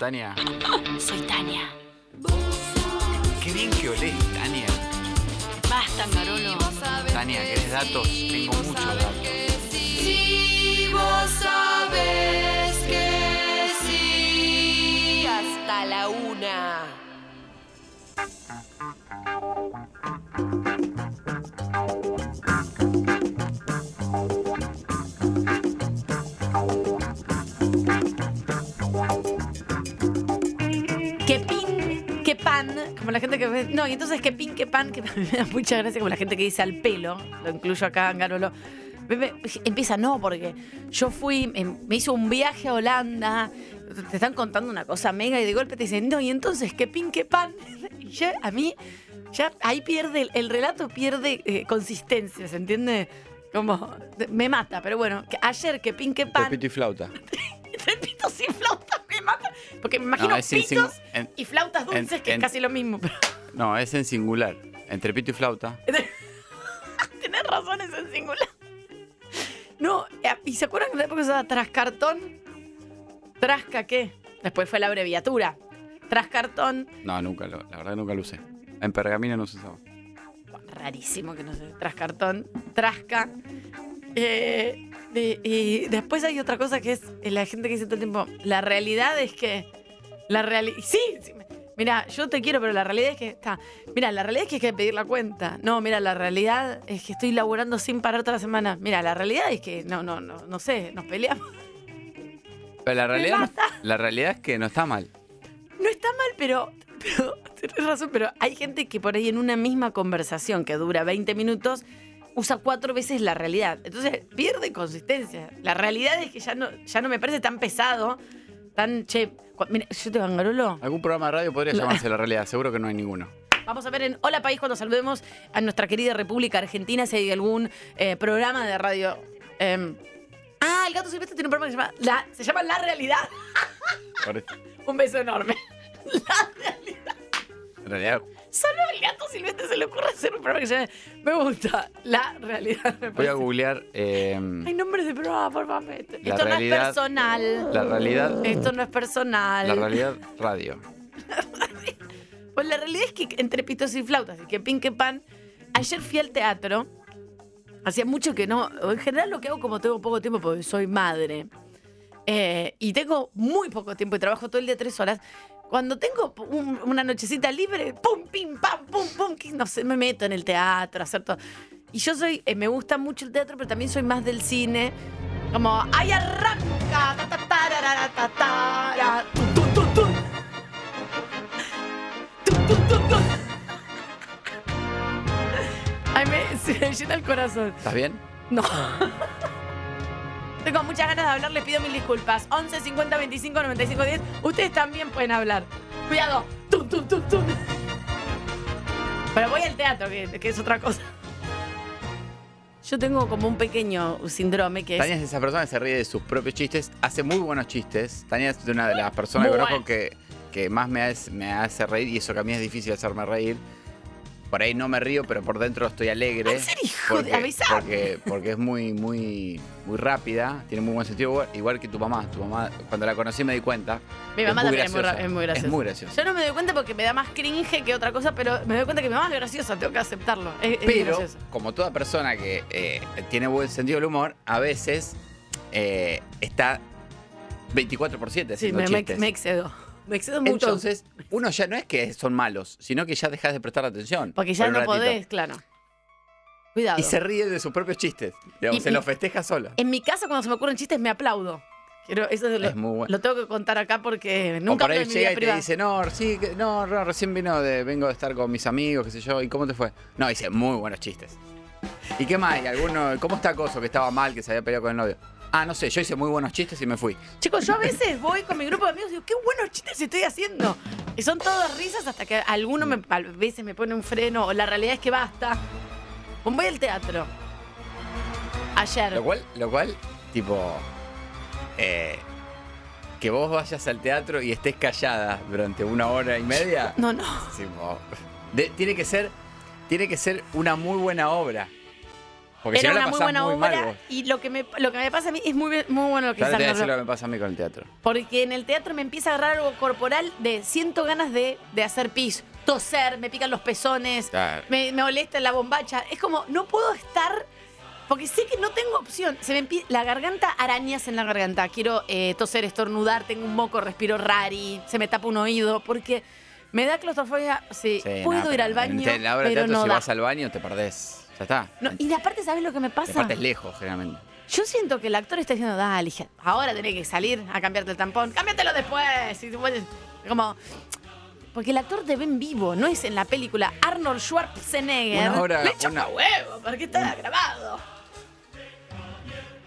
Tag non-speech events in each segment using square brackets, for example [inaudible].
periodismo, Tania. Soy que pan, [laughs] que me da mucha gracia, como la gente que dice al pelo, lo incluyo acá en Garolo. Me- me- Empieza, no, porque yo fui, em, me hizo un viaje a Holanda, te están contando una cosa mega y de golpe te dicen, no, y entonces que pin, que pan. [laughs] Y ya, a mí, ya ahí pierde, el, el relato pierde eh, consistencia, ¿se entiende? Como, me mata, pero bueno, que ayer que pin, pan. Pepito y flauta. [laughs] Entre pitos y flautas me mata. Porque me imagino No, pitos en- y flautas en- dulces, que en- es casi lo mismo. Pero No, es en singular. Entre pito y flauta. [laughs] tenés razón, es en singular. No, eh, ¿y se acuerdan que en la época se usaba trascartón? ¿Trasca qué? Después fue la abreviatura. Trascartón. No, nunca lo, la verdad nunca lo usé. En pergamino no se usaba. Rarísimo que no sé. Trascartón. Trasca. Eh, y, y después hay otra cosa que es eh, la gente que dice todo el tiempo, la realidad es que... La realidad... Sí, sí, mira, yo te quiero, pero la realidad es que está... Mira, la realidad es que hay que pedir la cuenta. No, mira, la realidad es que estoy laburando sin parar toda la semana. Mira, la realidad es que, no, no, no, no sé, nos peleamos. Pero la realidad, no- la realidad es que no está mal. No está mal, pero, pero [laughs] tienes razón, pero hay gente que por ahí en una misma conversación que dura 20 minutos usa cuatro veces la realidad. Entonces pierde consistencia. La realidad es que ya no, ya no me parece tan pesado, tan che. Mira, yo te bangarolo. Algún programa de radio podría llamarse La Realidad. Seguro que no hay ninguno. Vamos a ver en Hola País cuando saludemos a nuestra querida República Argentina si hay algún eh, programa de radio. em, ah, el gato silvestre tiene un programa que se llama La, se llama La Realidad. [laughs] Un beso enorme. [laughs] En realidad, Solo al gato silvestre se le ocurre hacer un programa que se llama Me gusta la realidad. me voy a googlear eh, Hay nombres de programa, por favor. Esto La no es personal. la realidad, Esto no es personal. la realidad radio. [laughs] Pues la realidad es que entre pitos y flautas y que pin que pan, ayer fui al teatro. Hacía mucho que no. En general lo que hago como tengo poco tiempo porque soy madre. eh, y tengo muy poco tiempo y trabajo todo el día tres horas. Cuando tengo un- una nochecita libre, pum, pim, pam, pum, pum, que no sé, me meto en el teatro, hacer todo. Y yo soy, eh, me gusta mucho el teatro, pero también soy más del cine. Como, ¡ay, arranca! Ta, ta, tarara, ta, tara, tu, tu, tu, tu. Tu, tu, tu, tu. Ay, me, [laughs] se me llena el corazón. ¿Estás bien? No. [laughs] Tengo muchas ganas de hablar, les pido mil disculpas. 11 50 25 95 10. Ustedes también pueden hablar. Cuidado. Tum, tum, tum, tum. Pero voy al teatro, que, que es otra cosa. Yo tengo como un pequeño síndrome que es. Tania es esa persona que se ríe de sus propios chistes, hace muy buenos chistes. Tania es una de las personas que conozco bueno. que, que más me hace, me hace reír y eso que a mí es difícil hacerme reír. Por ahí no me río, pero por dentro estoy alegre. ¿En serio, hijo de- porque, avisame? porque, porque es muy, muy, muy rápida, tiene muy buen sentido, igual, que tu mamá. Tu mamá, cuando la conocí me di cuenta. Mi mamá es muy también es muy, es muy graciosa. Es muy graciosa. Yo no me doy cuenta porque me da más cringe que otra cosa, pero me doy cuenta que mi mamá es graciosa, tengo que aceptarlo. Es, Pero, como toda persona que eh, tiene buen sentido del humor, a veces eh, está 24 por 7 Sí, haciendo me, me, chistes. me excedo. Me excedo mucho. Entonces, uno ya no es que son malos, sino que ya dejas de prestar atención. porque ya por no podés, claro. Cuidado. Y se ríe de sus propios chistes. Digamos, Y- se los festeja sola. En mi casa, cuando se me ocurren chistes, me aplaudo. Quiero, eso es lo, Es muy bueno. lo tengo que contar acá porque o nunca por ahí mi llega vida y te privada. dice, no, sí, que- no, no, recién vino de, vengo de estar con mis amigos, qué sé yo, ¿y cómo te fue? No, dice, muy buenos chistes. ¿Y qué más? ¿Y alguno, ¿Cómo está Coso que estaba mal, que se había peleado con el novio? Ah, no sé, yo hice muy buenos chistes y me fui. Chicos, yo a [laughs] veces voy con mi grupo de amigos y digo, qué buenos chistes estoy haciendo. Y son todas risas hasta que alguno me, a veces me pone un freno o la realidad es que basta. Voy al teatro. Ayer. Lo cual, lo cual, tipo, eh, que vos vayas al teatro y estés callada durante una hora y media. No, no. de- tiene que ser, tiene que ser una muy buena obra. Porque si Era no una muy buena muy obra y lo que, me, lo que me pasa a mí es muy, muy bueno lo que Ahora te decir lo que me pasa a mí con el teatro. Porque en el teatro me empieza a agarrar algo corporal de siento ganas de, de hacer pis, toser, me pican los pezones, Claro. me, me molesta la bombacha. Es como, no puedo estar, porque sé que no tengo opción. Se me la garganta, arañas en la garganta. Quiero eh, toser, estornudar, tengo un moco, respiro rari, se me tapa un oído, porque me da claustrofobia. Sí, Sí, puedo no, ir al baño, En la de pero teatro, no si da. vas al baño, te perdés. Ya está. No, y aparte, ¿sabes lo que me pasa? aparte es lejos, generalmente. Yo siento que el actor está diciendo, dale, ahora tenés que salir a cambiarte el tampón. Cámbiatelo después. Y Como. Porque el actor te ve en vivo, no es en la película. Arnold Schwarzenegger. Una hora- le echa una- huevo, porque está grabado.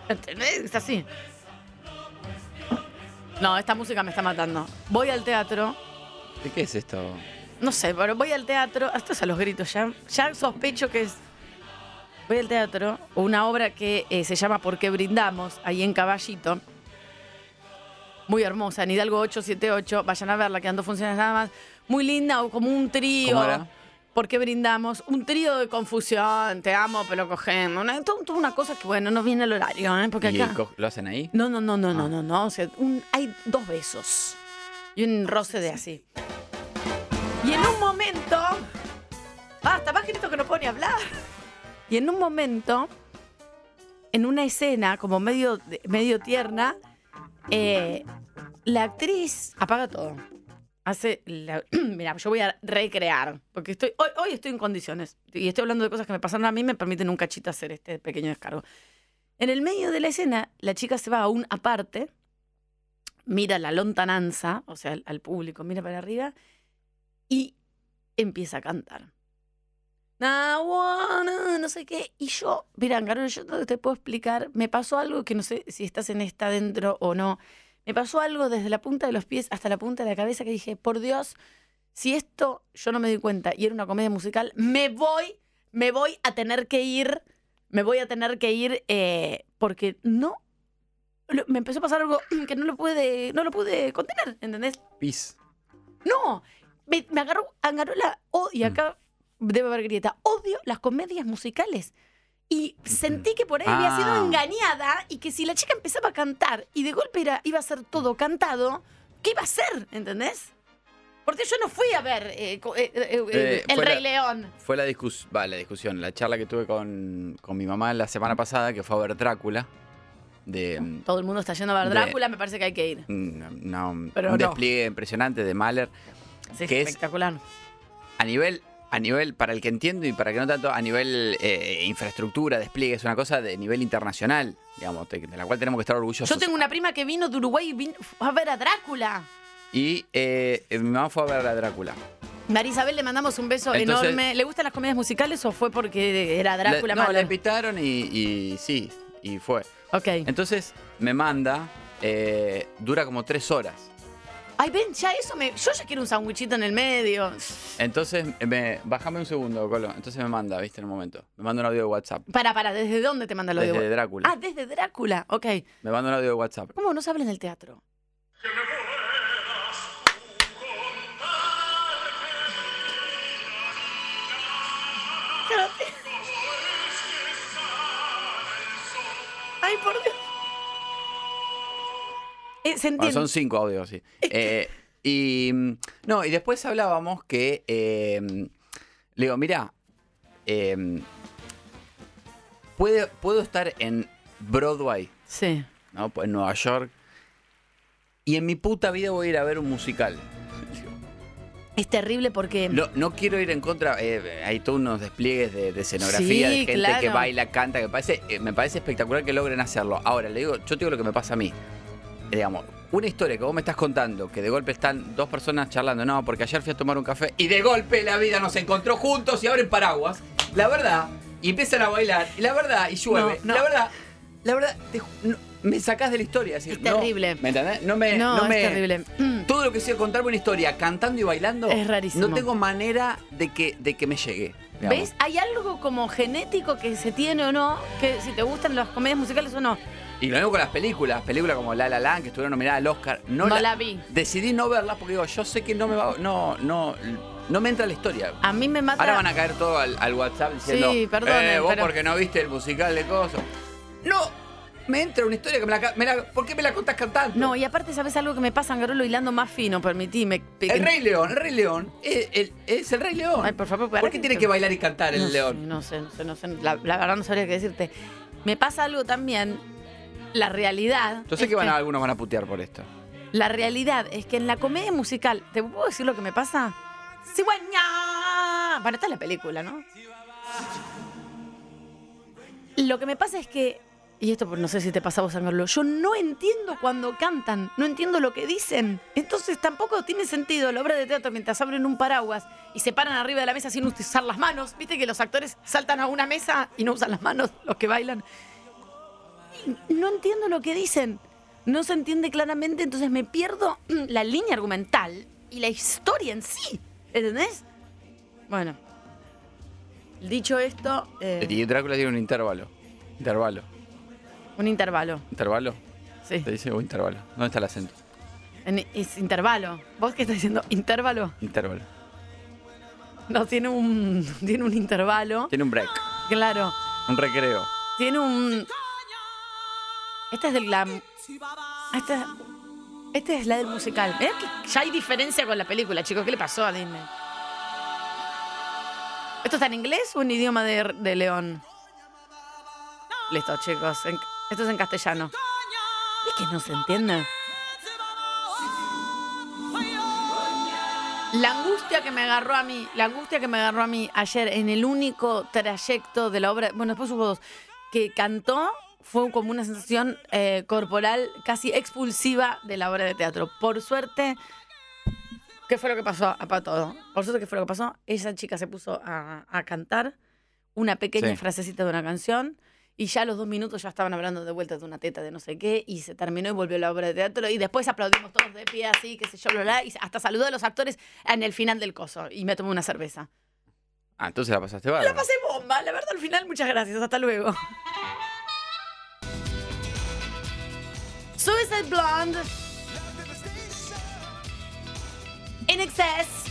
¿Entendés? Es así. No, esta música me está matando. Voy al teatro. ¿De qué es esto? No sé, pero voy al teatro. Esto es a los gritos ya. Ya sospecho que es. Voy al teatro, una obra que eh, se llama ¿Por qué brindamos? Ahí en Caballito. Muy hermosa, en Hidalgo 878. Vayan a verla, quedando funciones nada más. Muy linda, o como un trío. ¿Cómo era? ¿Por qué brindamos? Un trío de confusión. Te amo, pero cogemos. Una, toda una cosa que, bueno, no viene el horario, ¿eh? Porque ¿Y acá. lo hacen ahí? No, no, no, no, no, Ah. no, no. O sea, un- hay dos besos. Y un roce de así. Y en un momento. Basta, más grito que no puedo ni hablar. Y en un momento, en una escena como medio, medio tierna, eh, la actriz apaga todo. Hace. la- [clears throat] Mira, yo voy a recrear. Porque estoy. Hoy, hoy estoy en condiciones. Y estoy hablando de cosas que me pasaron a mí, me permiten un cachito hacer este pequeño descargo. En el medio de la escena, la chica se va a un aparte, mira la lontananza, o sea, al, al público, mira para arriba, y empieza a cantar. "I wanna", no sé qué. Y yo, mira, Carol, yo no te puedo explicar. Me pasó algo que no sé si estás en esta dentro o no. Me pasó algo desde la punta de los pies hasta la punta de la cabeza que dije, por Dios, si esto yo no me di cuenta y era una comedia musical, me voy, me voy a tener que ir, me voy a tener que ir eh, porque no, me empezó a pasar algo [clears throat] que no lo pude, no lo pude contener, ¿entendés? Pis. No, me, me agarró, agarró la, oh, y acá debe haber grieta, odio las comedias musicales. Y sentí que por ahí había sido Ah. engañada y que si la chica empezaba a cantar y de golpe era, iba a ser todo cantado, ¿qué iba a hacer? ¿Entendés? Porque yo no fui a ver eh, co- eh, eh, eh, Eh, El fue Rey la- León. Fue la, discus va, la discusión, la charla que tuve con, con mi mamá la semana pasada, que fue a ver Drácula. De mm, Todo el mundo está yendo a ver De- Drácula, me parece que hay que ir. Pero un no. despliegue impresionante de Mahler. Sí, que es- espectacular. A nivel, a nivel, para el que entiendo y para el que no tanto, a nivel eh, infraestructura, despliegue, es una cosa de nivel internacional, digamos, de, de la cual tenemos que estar orgullosos. Yo tengo una prima que vino de Uruguay y vino a ver a Drácula. Y eh, mi mamá fue a ver a Drácula. María Isabel, le mandamos un beso Entonces- enorme. ¿Le gustan las comedias musicales o fue porque era Le- Drácula no, Mahler? la invitaron y, y sí, y fue. Ok. Entonces me manda, eh, dura como tres horas. Ay, ven, ya eso me. Yo ya quiero un sandwichito en el medio. Entonces, me, bájame un segundo, Colo. Entonces me manda, viste, en un momento. Me manda un audio de WhatsApp. Para, para, ¿desde dónde te manda lo Desde de Drácula. Ah, desde Drácula. Ok. Me manda un audio de WhatsApp. ¿Cómo no se habla en el teatro? Ay, por Dios. Eh, se Bueno, entiende. son cinco audios, sí. Eh, y mm, no, y después hablábamos que eh, le digo, mira, eh, puede- puedo estar en Broadway, Sí. ¿no? En Nueva York. y en mi puta vida voy a ir a ver un musical. Es terrible porque. No, no quiero ir en contra, eh, hay todos unos despliegues de, de escenografía, Sí, de gente claro. que baila, canta, que parece, eh, me parece espectacular que logren hacerlo. Ahora, le digo, yo te digo lo que me pasa a mí. Digamos, una historia que vos me estás contando, que de golpe están dos personas charlando, no, porque ayer fui a tomar un café y de golpe la vida nos encontró juntos y abren paraguas, la verdad, y empiezan a bailar, y la verdad, y llueve, No, no. la verdad, la verdad, te ju- no, me sacás de la historia. Es, decir, Es terrible. ¿Me entendés? No me... no es me- terrible. [clears throat] todo lo que sea contarme una historia cantando y bailando Es rarísimo. no tengo manera de que, de que me llegue. digamos. ¿Ves? Hay algo como genético que se tiene o no, que si te gustan las comedias musicales o no. Y lo mismo con las películas, películas como La La Land que estuvieron nominadas al Oscar. No, No la vi. Decidí no verlas porque digo, yo sé que no me va, no, no, no me entra la historia. A mí me mata. Ahora van a caer todo al, al WhatsApp diciendo, Sí, perdonen, eh, vos pero- porque no viste el musical de Coso. No, me entra una historia que me la, me la- ¿por qué me la contás cantando? No, y aparte, ¿sabes algo que me pasa, Garolo, hilando más fino? Permitime. el Rey León, el Rey León, es, el- es el Rey León. Ay, por favor, ¿Por qué tiene que bailar y cantar el no león? Sé, no sé, no sé, no sé. La, la verdad no sabría qué decirte. Me pasa algo también. La realidad. Yo sé es que van a- algunos van a putear por esto. La realidad es que en la comedia musical, ¿te puedo decir lo que me pasa? ¡Cigüeña! Bueno, esta es la película, ¿no? Lo que me pasa es que, y esto no sé si te pasa a vos, Angarlo, yo no entiendo cuando cantan, no entiendo lo que dicen. Entonces tampoco tiene sentido la obra de teatro mientras abren un paraguas y se paran arriba de la mesa sin utilizar las manos. Viste que los actores saltan a una mesa y no usan las manos, los que bailan. No entiendo lo que dicen. No se entiende claramente, entonces me pierdo [clears throat] la línea argumental y la historia en sí. ¿Entendés? Bueno. Dicho esto, eh, Y Drácula tiene un intervalo. Intervalo. un intervalo. ¿Intervalo? Sí. Te dice o intervalo. ¿Dónde está el acento? En- es intervalo. ¿Vos qué estás diciendo? ¿Intervalo? Intervalo. No, tiene un, [laughs] tiene un intervalo. Tiene un break, Claro. un recreo. Tiene un. Esta es del la. Esta, esta es la del musical. Que ya hay diferencia con la película, chicos. ¿Qué le pasó a Disney? ¿Esto está en inglés o en idioma de, de León? Listo, chicos. en- esto es en castellano. Es que no se entiende. La angustia que me agarró a mí, la angustia que me agarró a mí ayer en el único trayecto de la obra, bueno, después hubo dos, que cantó, fue como una sensación eh, corporal casi expulsiva de la obra de teatro. Por suerte, ¿qué fue lo que pasó? Para todo. Por suerte, ¿qué fue lo que pasó? Esa chica se puso a, a cantar una pequeña Sí. frasecita de una canción. Y ya a los dos minutos ya estaban hablando de vuelta de una teta de no sé qué, y se terminó y volvió la obra de teatro. Y después aplaudimos todos de pie, así, qué sé yo, y hasta saludó a los actores en el final del coso. Y me tomé una cerveza. Ah, entonces la pasaste bárbaro. La pasé bomba, la verdad, al final, muchas gracias. Hasta luego. Suicide Blonde. In Excess.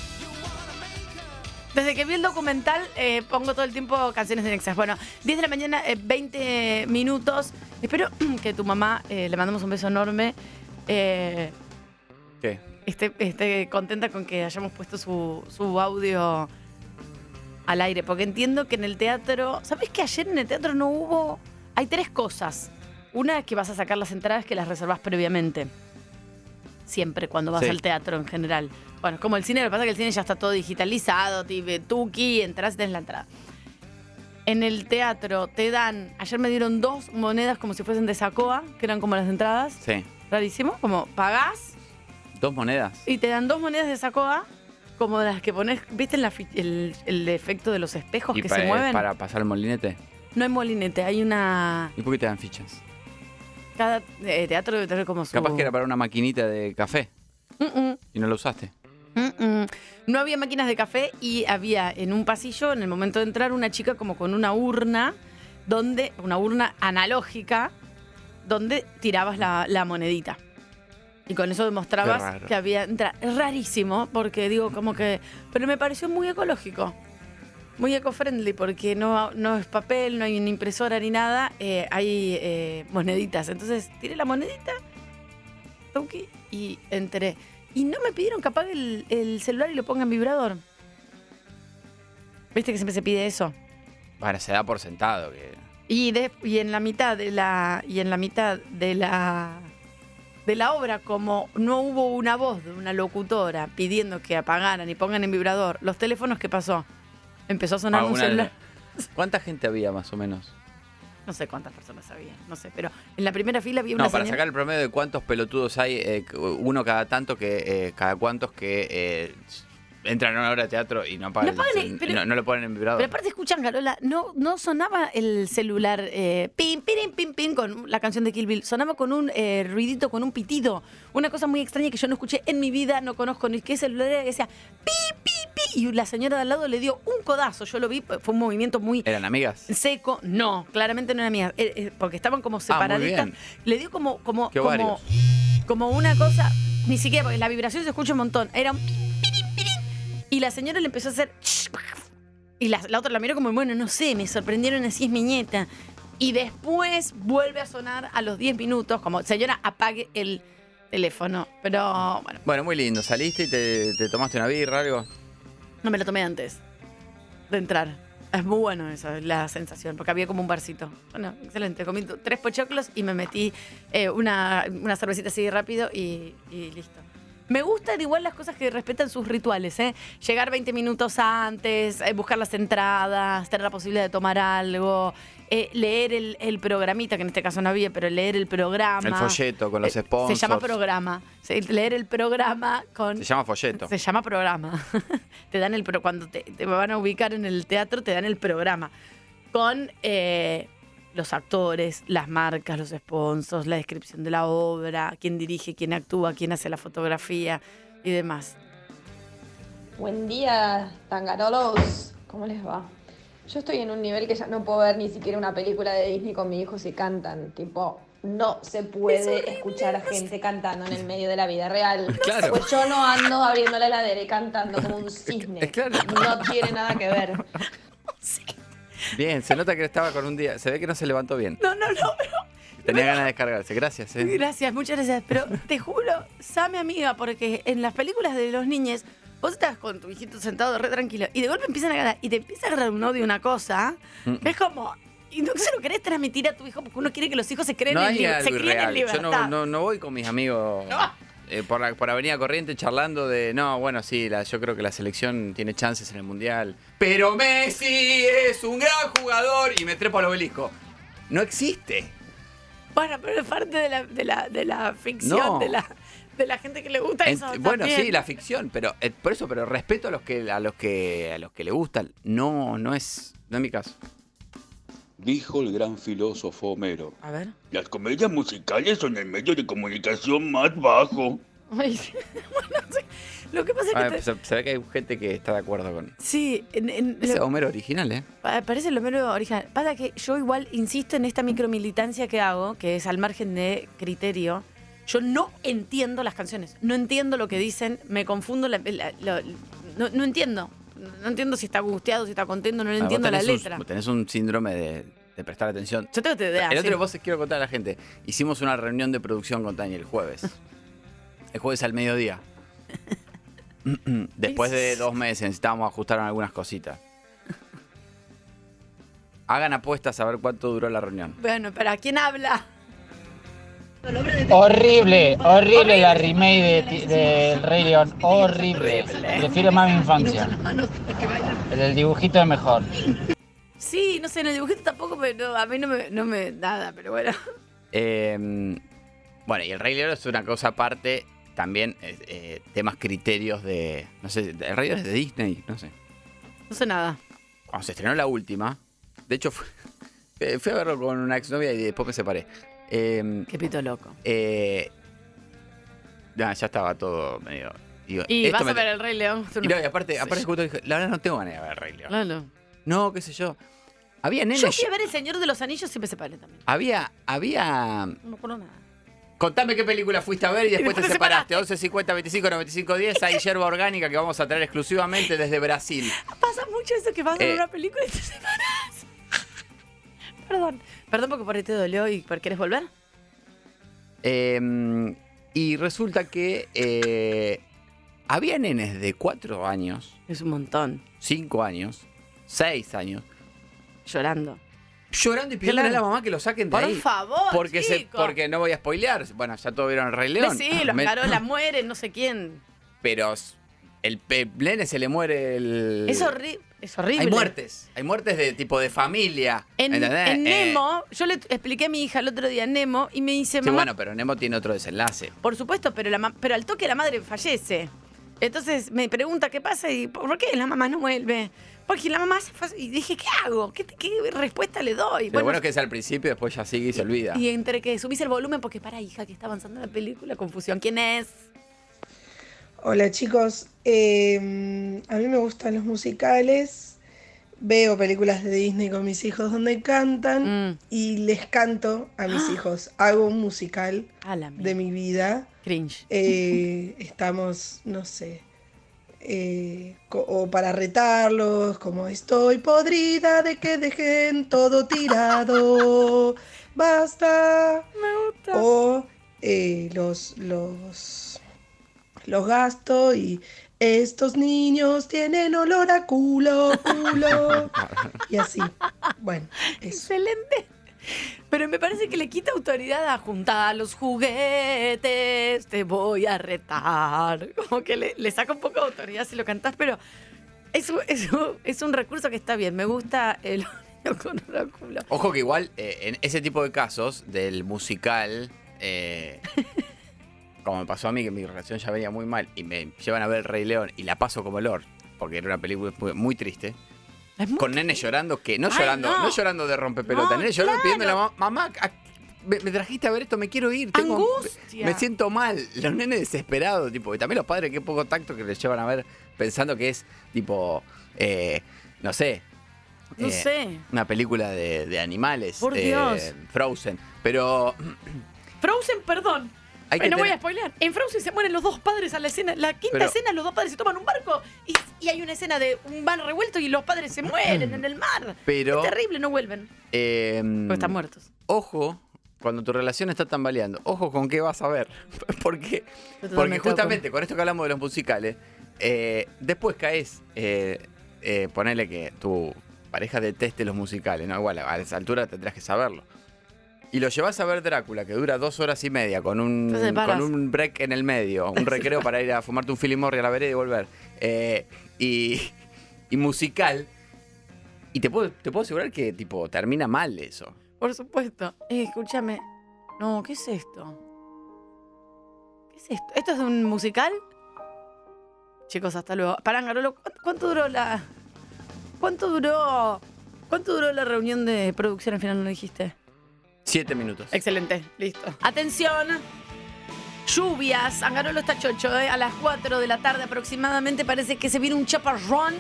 Desde que vi el documental, eh, pongo todo el tiempo canciones de In Excess. Bueno, 10 de la mañana, eh, 20 minutos. Espero [clears throat] que tu mamá, eh, le mandamos un beso enorme, eh, ¿Qué? esté, esté contenta con que hayamos puesto su, su audio al aire. Porque entiendo que en el teatro. ¿Sabes que ayer en el teatro no hubo.? Hay tres cosas. Una es que vas a sacar las entradas que las reservas previamente. Siempre, cuando vas Sí. al teatro en general. Bueno, es como el cine, lo que pasa es que el cine ya está todo digitalizado, tipo tuki, entras y tenés la entrada. En el teatro te dan. Ayer me dieron dos monedas como si fuesen de Sacoa, que eran como las entradas. Sí. Rarísimo. Como pagás Dos monedas. y te dan dos monedas de Sacoa, como las que pones, ¿viste la el, el efecto de los espejos ¿Y que se mueven? para pasar el molinete? No hay molinete, hay una... ¿Y por qué te dan fichas? Cada eh, teatro debe tener como su... Capaz que era para una maquinita de café Mm, mm, y no la usaste. mm. No había máquinas de café y había en un pasillo, en el momento de entrar, una chica como con una urna, donde una urna analógica, donde tirabas la, la monedita. Y con eso demostrabas que había... Es rarísimo, porque digo como que... Pero me pareció muy ecológico. Muy eco-friendly, porque no, no es papel, no hay una impresora ni nada, eh, hay eh, moneditas. Entonces, tiré la monedita, y entré. Y no me pidieron que apague el, el celular y lo ponga en vibrador. ¿Viste que siempre se pide eso? Bueno, se da por sentado que. Y, de- y en la mitad de la. Y en la mitad de la. de la obra, como no hubo una voz de una locutora pidiendo que apagaran y pongan en vibrador los teléfonos, ¿qué pasó? Empezó a sonar un celular. ¿Cuánta gente había más o menos? No sé cuántas personas había, no sé, pero en la primera fila había una No, para sacar el promedio de cuántos pelotudos hay, eh, uno cada tanto que, eh, cada cuantos que eh, entran a una obra de teatro y no apagan, No el- el- pero- no, no lo ponen en vibrador. Pero aparte escuchan, Carola, no, no sonaba el celular eh, pim, pim, pim, pim, con la canción de Kill Bill. Sonaba con un eh, ruidito, con un pitido. Una cosa muy extraña que yo no escuché en mi vida, no conozco ni qué celular era, que decía pi, pi, pi. Y la señora de al lado le dio un codazo. Yo lo vi, fue un movimiento muy ¿Eran amigas? seco. No, claramente no era mía. eh, eh, porque estaban como Ah, muy separaditas. bien. le dio como, como, Qué como, como una cosa. Ni siquiera, porque la vibración se escucha un montón. Era un. Y la señora le empezó a hacer. Y la, la otra la miró como, bueno, no sé, me sorprendieron así es mi nieta. Y después vuelve a sonar a los 10 minutos, como, señora, apague el teléfono. Pero bueno, Bueno, muy lindo. ¿Saliste y te, te tomaste una birra algo? No me lo tomé antes de entrar. Es muy bueno eso, la sensación, porque había como un barcito. Bueno, excelente. Comí tres pochoclos y me metí eh, una, una cervecita así rápido y, y listo. Me gustan igual las cosas que respetan sus rituales, ¿eh? Llegar 20 minutos antes, eh, buscar las entradas, tener la posibilidad de tomar algo, eh, leer el, el programita, que en este caso no había, pero leer el programa. El folleto con los Eh, sponsors. Se llama programa. Leer el programa con... Se llama folleto. Se llama programa. [laughs] te dan el cuando te, te van a ubicar en el teatro, te dan el programa. Con eh, los actores, las marcas, los sponsors, la descripción de la obra, quién dirige, quién actúa, quién hace la fotografía y demás. Buen día, tangarolos. ¿Cómo les va? Yo estoy en un nivel que ya no puedo ver ni siquiera una película de Disney con mi hijo si cantan. Tipo, no se puede escuchar a gente cantando en el medio de la vida real. [laughs] Claro. Pues yo no ando abriendo la heladera y cantando como un cisne. Es claro. No tiene nada que ver. [laughs] Bien, se nota que estaba con un día. Se ve que no se levantó bien. No, no, no, pero Tenía ganas de descargarse. Gracias, eh. Gracias, muchas gracias. Pero [laughs] te juro, Same amiga, porque en las películas de los niños, vos estás con tu hijito sentado re tranquilo y de golpe empiezan a ganar y te empieza a agarrar un odio una cosa. Mm. Es como. Y no se lo querés transmitir a tu hijo porque uno quiere que los hijos se creen No en, hay li- se algo críen en irreal. Yo libertad. no, no, no voy con mis amigos eh, por, la, por Avenida Corriente charlando de. No, bueno, sí, la, yo creo que la selección tiene chances en el mundial. Pero Messi es un gran jugador y me trepo al obelisco. No existe. Bueno, pero es parte de la, de la, de la ficción, No. de, la, de la gente que le gusta Ent- eso. bueno, también. sí, la ficción, pero eh, por eso, pero respeto a los que a los que a los que le gustan. No, no es, no es mi caso. Dijo el gran filósofo Homero. A ver. Las comedias musicales son el medio de comunicación más bajo. [laughs] Ay, [laughs] bueno, sí. Lo que pasa es que. Ah, te- se, se ve que hay gente que está de acuerdo con. sí, en- en- lo- Homero original, ¿eh? Pa- Parece lo menos original. Pasa que yo igual insisto en esta micromilitancia que hago, que es al margen de criterio. Yo no entiendo las canciones, no entiendo lo que dicen, me confundo, la- la- no, no entiendo. No entiendo si está angustiado, si está contento, no Ah, le vos entiendo la un- letra. vos tenés un síndrome de, de prestar atención. Yo tengo idea. el otro sí. día vos quiero contar a la gente. Hicimos una reunión de producción con Tania el jueves. El jueves al mediodía. [laughs] Después de dos meses necesitábamos ajustar algunas cositas. Hagan apuestas a ver cuánto duró la reunión. Bueno, ¿para quién habla? Horrible, horrible la remake de, ti- de El Rey León, horrible. Prefiero más mi infancia. El del dibujito es mejor. Sí, no sé, en el dibujito tampoco, pero a mí no me, no me nada, pero bueno. Eh, bueno, y el Rey León es una cosa aparte. También eh, eh, temas criterios de. No sé, el Rey León es de Disney, no sé. No sé nada. Cuando se estrenó la última, de hecho fui, [laughs] fui a verlo con una exnovia y después me separé. Eh, Qué pito loco. eh, nah, ya estaba todo medio. digo, Y vas a me- ver el Rey León. y no, y aparte, aparte justo dije, la verdad no tengo ganas de ver el Rey León. Claro. No, qué sé yo. Había nenes. Yo fui a ver El Señor de los Anillos y me separé también. Había, había. No me acuerdo nada. Contame qué película fuiste a ver y después, te te separaste. 11 50 25 95 10. Hay yerba orgánica que vamos a traer exclusivamente desde Brasil. Pasa mucho eso que vas a ver Eh. una película y te separas. Perdón. Perdón porque por ahí te dolió y por quieres volver. Eh, y resulta que eh, había nenes de 4 años, Es un montón. 5 años, 6 años, Llorando. Llorando y pidiéndole Claro. a la mamá que lo saquen de Por ahí. favor, porque, se, porque no voy a spoilear. Bueno, ya todos vieron el Rey León. Sí, los [laughs] Me- Carola mueren, no sé quién. Pero el nene se le muere el. Es, horri- es horrible. Hay muertes. Hay muertes de tipo de familia. En, Eh, Nemo, yo le expliqué a mi hija el otro día Nemo y me dice, sí, mamá, bueno, pero Nemo tiene otro desenlace. por supuesto, pero, la pero al toque la madre fallece. Entonces me pregunta qué pasa y ¿por qué la mamá no vuelve? Porque la mamá se fue y dije, ¿qué hago? ¿Qué, qué respuesta le doy? Lo bueno es que es al principio, después ya sigue y se olvida. Y entre que subís el volumen, porque para hija, que está avanzando la película, confusión. ¿Quién es? Hola chicos, Eh, a mí me gustan los musicales, veo películas de Disney con mis hijos donde cantan Mm. y les canto a mis [gasps] hijos. Hago un musical de mi vida. Cringe. Eh, estamos, no sé, eh, o para retarlos, como estoy podrida de que dejen todo tirado, [laughs] basta. Me gusta. O eh, los, los, los gasto y estos niños tienen olor a culo, culo. [laughs] Y así. Bueno, eso. Excelente. Pero me parece que le quita autoridad a juntar los juguetes, te voy a retar. Como que le, le saca un poco de autoridad si lo cantás, pero eso, eso es un recurso que está bien. Me gusta el [laughs] con oráculo. Ojo que igual, eh, en ese tipo de casos del musical, eh, [laughs] como me pasó a mí, que mi relación ya venía muy mal, y me llevan a ver El Rey León y la paso como Lord, porque era una película muy, muy triste, muy- con nene llorando, que no Ay, llorando, no. no. llorando de rompepelota, No, nene llorando pidiéndole a la mamá, mamá, a- me, me trajiste a ver esto, me quiero ir, tengo, Angustia. me siento mal, los nenes desesperados, tipo, y también los padres, qué poco tacto que les llevan a ver pensando que es, tipo, eh, no sé, No eh, sé. una película de, de animales. Por eh, Dios. Frozen. Pero [clears throat] Frozen, perdón. Hay no voy a spoilear. En Frozen se mueren los dos padres a la escena. La quinta Pero- escena, los dos padres se toman un barco y, y hay una escena de un bar revuelto y los padres se mueren en el mar. Pero- Es terrible, no vuelven. eh, Porque están muertos. Ojo, cuando tu relación está tambaleando, ojo con qué vas a ver. [laughs] Porque, porque justamente con esto que hablamos de los musicales, eh, después caes, eh, eh, ponele que tu pareja deteste los musicales, ¿no? Igual a esa altura tendrás que saberlo. Y lo llevas a ver Drácula, que dura dos horas y media, con un, con un break en el medio, un recreo para ir a fumarte un Philip Morris a la vereda y volver. Eh, y, y musical. Y te puedo, te puedo asegurar que tipo termina mal eso. Por supuesto. Eh, escúchame. No, ¿qué es esto? ¿Qué es esto? ¿Esto es de un musical? Chicos, hasta luego. Pará, Garolo, ¿cuánto, cuánto duró la. ¿Cuánto duró. ¿Cuánto duró la reunión de producción al final? No lo dijiste. Siete minutos. Excelente, listo. Atención. Lluvias. Angarolo está chocho, ¿eh? A las 4 de la tarde aproximadamente parece que se viene un chaparrón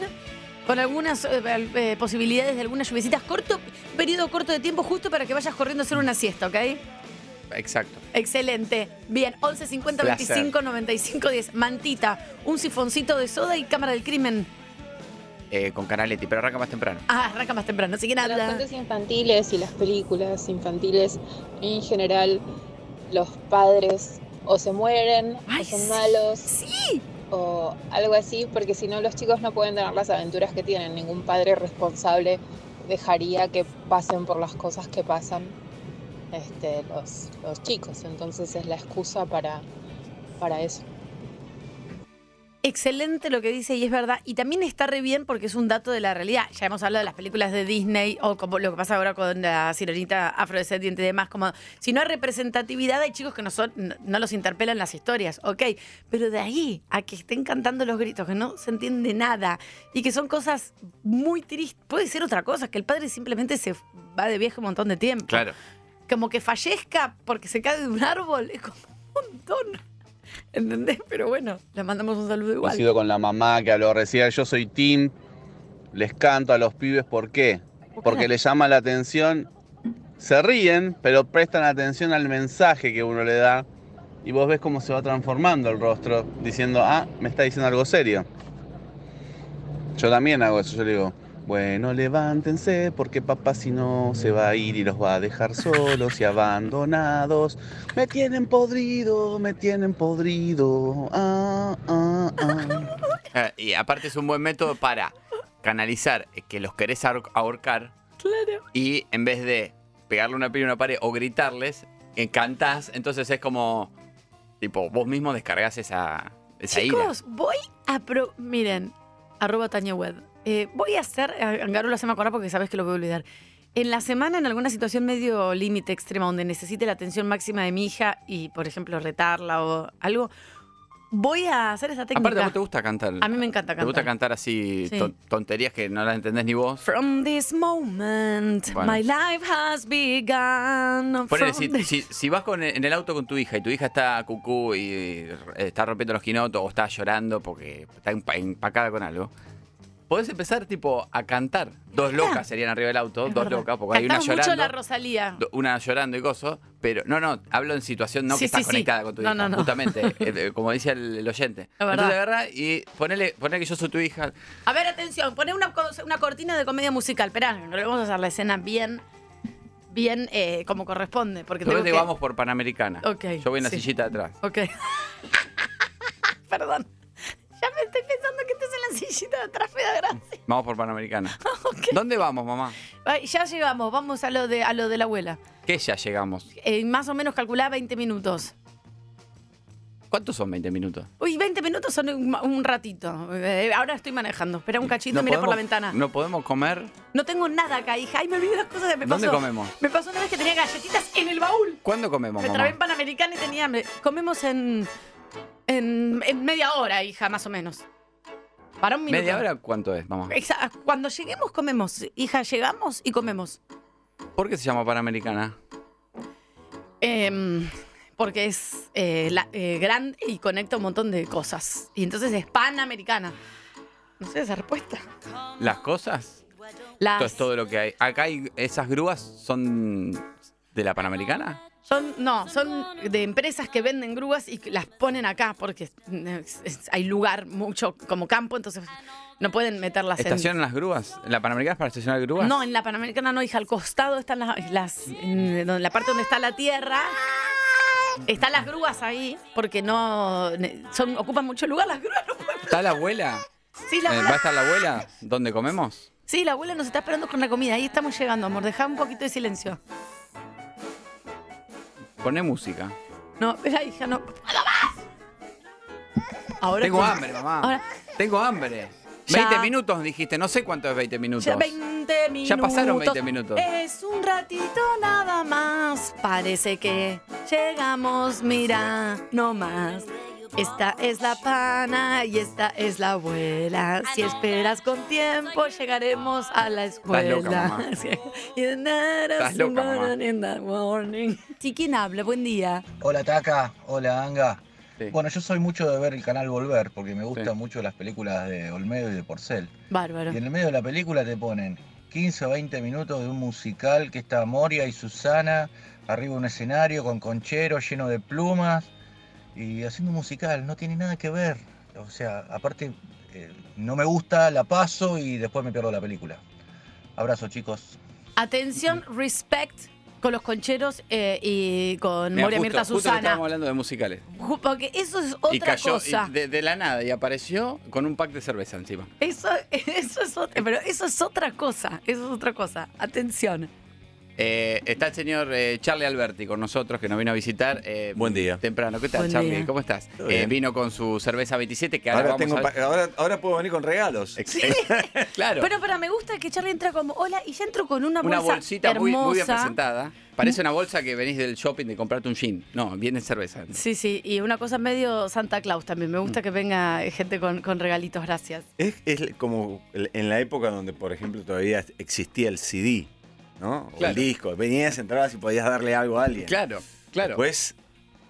con algunas eh, eh, posibilidades de algunas lluvecitas. Corto, periodo corto de tiempo justo para que vayas corriendo a hacer una siesta, ¿ok? Exacto. Excelente. Bien, 11 50 Placer. 25 95 10. Mantita, un sifoncito de soda y cámara del crimen. Eh, con Canaletti, pero arranca más temprano. Ah, arranca más temprano, así que Las nada. cuentos infantiles y las películas infantiles en general, los padres o se mueren Ay, o son sí, malos Sí. o algo así, porque si no los chicos no pueden tener las aventuras que tienen. Ningún padre responsable dejaría que pasen por las cosas que pasan este, los, los chicos. Entonces es la excusa para, para eso. Excelente lo que dice y es verdad. Y también está re bien porque es un dato de la realidad. Ya hemos hablado de las películas de Disney o como lo que pasa ahora con la sirenita afrodescendiente y demás. Como si no hay representatividad, hay chicos que no, son, no, los interpelan las historias, ok. Pero de ahí a que estén cantando los gritos, que no se entiende nada y que son cosas muy tristes. Puede ser otra cosa, que el padre simplemente se va de viaje un montón de tiempo. Claro. Como que fallezca porque se cae de un árbol. Es como un montón. [laughs] ¿Entendés? Pero bueno, le mandamos un saludo igual. Coincido con la mamá que habló recién. Yo soy Tim. Les canto a los pibes. ¿Por qué? Porque les llama la atención. Se ríen, pero prestan atención al mensaje que uno le da. Y vos ves cómo se va transformando el rostro. Diciendo, ah, me está diciendo algo serio. Yo también hago eso. Yo le digo, bueno, levántense porque papá si no se va a ir y los va a dejar solos y abandonados. Me tienen podrido, me tienen podrido. Ah, ah, ah. Eh, [laughs] y aparte es un buen método para canalizar que los querés ahor- ahorcar Claro. y en vez de pegarle una piña a una pared o gritarles, eh, cantás, entonces es como, tipo, vos mismo descargas esa, esa ira. Chicos, voy a pro... Miren, arroba Tania Wed. Eh, voy a hacer, Angarola se me acuerda porque sabes que lo voy a olvidar. En la semana, en alguna situación medio límite extrema, donde necesite la atención máxima de mi hija y, por ejemplo, retarla o algo, voy a hacer esa técnica. Aparte, ¿a vos te gusta cantar? A mí me encanta ¿Te gusta cantar. cantar así Sí. ton- tonterías que no las entendés ni vos? From this moment, Bueno. my life has begun. Ponele, si, si- si vas con, en el auto con tu hija y tu hija está cucú y eh, está rompiendo los quinotos o está llorando porque está empa- empacada con algo, podés empezar tipo a cantar. Dos locas serían arriba del auto, Es dos verdad. locas, porque hay una Cantamos mucho llorando. la Rosalía. do- Una llorando y gozo, pero no, no, hablo en situación no Sí, que estás sí, sí. conectada con tu No, hija, no, no. justamente, [laughs] eh, eh, como dice el, el oyente. verdad. Entonces agarra y ponele, ponele que yo soy tu hija. A ver, atención, poné una, cosa- una cortina de comedia musical. Esperá, vamos a hacer la escena bien, bien eh, como corresponde. Porque tengo Nosotros que... vamos por Panamericana. Ok, Yo voy en la sí. sillita de atrás. Ok. [laughs] Perdón. Ya me estoy pensando que estás en la sillita de atrás, me da gracia. Vamos por Panamericana. [laughs] ¿Dónde vamos, mamá? Ay, ya llegamos, vamos a lo de, a lo de la abuela. ¿Qué ya llegamos? Eh, más o menos calculá 20 minutos. ¿Cuántos son 20 minutos? Uy, 20 minutos son un, un ratito. Eh, ahora estoy manejando. Espera un cachito y mira por la ventana. No podemos comer. No tengo nada acá, hija. Ay, me olvidé las cosas que me ¿Dónde pasó. comemos? Me pasó una vez que tenía galletitas en el baúl. ¿Cuándo comemos, Me mamá? trabé en Panamericana y tenía hambre. Comemos en, en, en media hora, hija, más o menos. Para un minuto. ¿Media hora cuánto es? Exa- Cuando lleguemos, comemos. Hija, llegamos y comemos. ¿Por qué se llama Panamericana? Em, porque es eh, la- eh, grande y conecta un montón de cosas. Y entonces es panamericana. No sé esa respuesta. ¿Las cosas? Las- Esto es todo lo que hay. Acá hay esas grúas son de la Panamericana. Son, no, son de empresas que venden grúas y las ponen acá porque es- es- hay lugar mucho como campo, entonces no pueden meterlas en... ¿Estacionan las grúas? ¿La Panamericana es para estacionar grúas? No, en la Panamericana no, hija, al costado están las, las en la parte donde está la tierra. Están las grúas ahí, porque no son, ocupan mucho lugar las grúas. no pueden- ¿Está la abuela? Sí, la Eh, abuela- ¿Va a estar la abuela? ¿Dónde comemos? Sí, la abuela nos está esperando con la comida. Ahí estamos llegando, amor. Deja un poquito de silencio. Poné música. No, espera, hija, no. ¡Puedo más! Ahora Tengo hambre, mamá. Ahora, Tengo hambre. Ya. 20 minutos dijiste, no sé cuánto es 20 minutos. ya 20 minutos. Ya pasaron 20 minutos. Es un ratito nada más. Parece que llegamos, mira, no más. Esta es la pana y esta es la abuela. Si esperas con tiempo, llegaremos a la escuela. loca, mamá. [laughs] Sí. Estás loca, mamá. Sí, ¿quién habla? Buen día. Hola Taca, hola Anga. Sí. Bueno, yo soy mucho de ver el canal Volver porque me gustan Sí. mucho las películas de Olmedo y de Porcel. Bárbaro. Y en el medio de la película te ponen 15 o 20 minutos de un musical que está Moria y Susana arriba de un escenario con conchero lleno de plumas y haciendo un musical. No tiene nada que ver. O sea, aparte, eh, no me gusta, la paso y después me pierdo la película. Abrazo, chicos. Atención, respect con los concheros eh, y con Mira, Moria justo- Mirta justo Susana. estábamos hablando de musicales. Porque eso es otra y cayó cosa. y de, de la nada y apareció con un pack de cerveza encima. Eso, [laughs] eso es otra, pero eso es otra cosa. Eso es otra cosa. Atención. Eh, está el señor eh, Charlie Alberti con nosotros que nos vino a visitar. eh, Buen día. Temprano. ¿Qué tal, Buen Charlie? día. ¿Cómo estás? Todo Eh, bien. vino con su cerveza 27 que ahora, Ahora, vamos tengo a pa- ahora, ahora puedo venir con regalos. [laughs] claro. Pero, pero me gusta que Charlie entra como, hola, y ya entro con una, una bolsa bolsita muy, hermosa. muy bien presentada. Parece una bolsa que venís del shopping de comprarte un jean. No, viene cerveza. Sí, sí, y una cosa medio Santa Claus también. Me Mm. gusta que venga gente con, con regalitos, gracias. Es, es como en la época donde, por ejemplo, todavía existía el CD, ¿no? O el disco. Venías, entrabas y podías darle algo a alguien. Claro, claro. Después,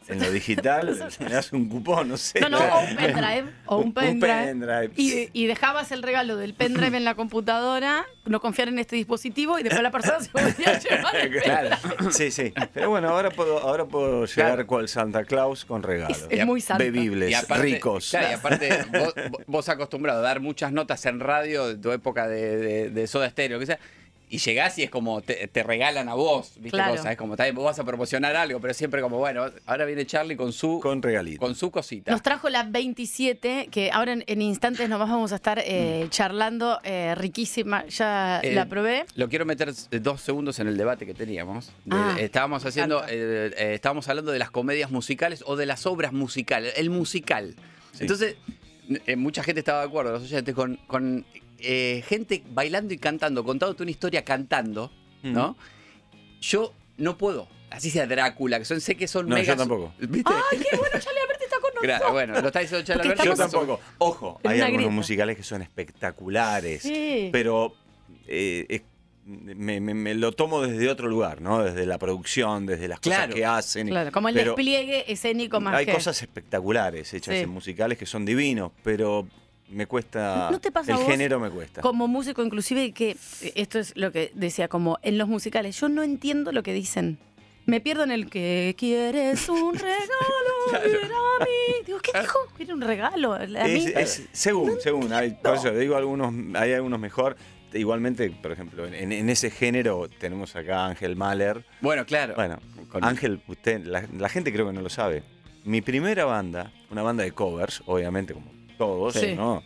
en lo digital, [laughs] le das un cupón, no sé. No, no, o un pendrive. O un [laughs] Un pendrive. pendrive. Y, y dejabas el regalo del pendrive en la computadora, no confiar en este dispositivo y después la persona se podía llevar el Claro. Sí, sí. Pero bueno, ahora puedo, ahora puedo llegar Claro. cual Santa Claus con regalos. Es- a- muy santa. Bebibles, Y aparte- ricos. claro, y aparte, vos, vos acostumbrado a dar muchas notas en radio de tu época de, de, de Soda Stereo, que sea. Y llegás y es como te, te regalan a vos, ¿viste? Claro. Cosas, es como, vos vas a promocionar algo, pero siempre como, bueno, ahora viene Charlie con su, Con regalito. con su cosita. Nos trajo la 27, que ahora en, en instantes nomás vamos a estar eh, charlando. eh, riquísima, ya Eh, la probé. Lo quiero meter dos segundos en el debate que teníamos. De- Ah, estábamos haciendo, eh, eh, estábamos hablando de las comedias musicales o de las obras musicales, el musical. Entonces, eh, mucha gente estaba de acuerdo, los oyentes, con, con eh, gente bailando y cantando, contándote una historia cantando, Mm. ¿no? Yo no puedo. Así sea Drácula, que son, sé que son No, yo megas- tampoco. ¿Viste? ¡Ay, qué bueno! Charlie Alberti está con nosotros. Claro, bueno, lo está diciendo Charlie Alberti. Yo tampoco. Ojo, en hay algunos musicales que son espectaculares, Sí. pero eh, es- me, me- me lo tomo desde otro lugar, ¿no? Desde la producción, desde las cosas Claro, que hacen. Claro, como el Pero despliegue escénico más Hay que... cosas espectaculares hechas Sí. en musicales que son divinos, pero me cuesta. ¿No te pasa a el vos género me cuesta. Como músico, inclusive, que esto es lo que decía, como en los musicales, yo no entiendo lo que dicen. Me pierdo en el que quieres un [laughs] regalo, mira a mí. Digo, ¿qué dijo? ¿Quiere un regalo? A mí- Es, es- según, según. Hay, por eso digo algunos, hay algunos mejor. Igualmente, por ejemplo, en, en ese género tenemos acá a Ángel Mahler. Bueno, claro. Bueno, Con- Ángel, usted, la, la gente creo que no lo sabe. Mi primera banda, una banda de covers, obviamente, como todos, Sí. ¿no?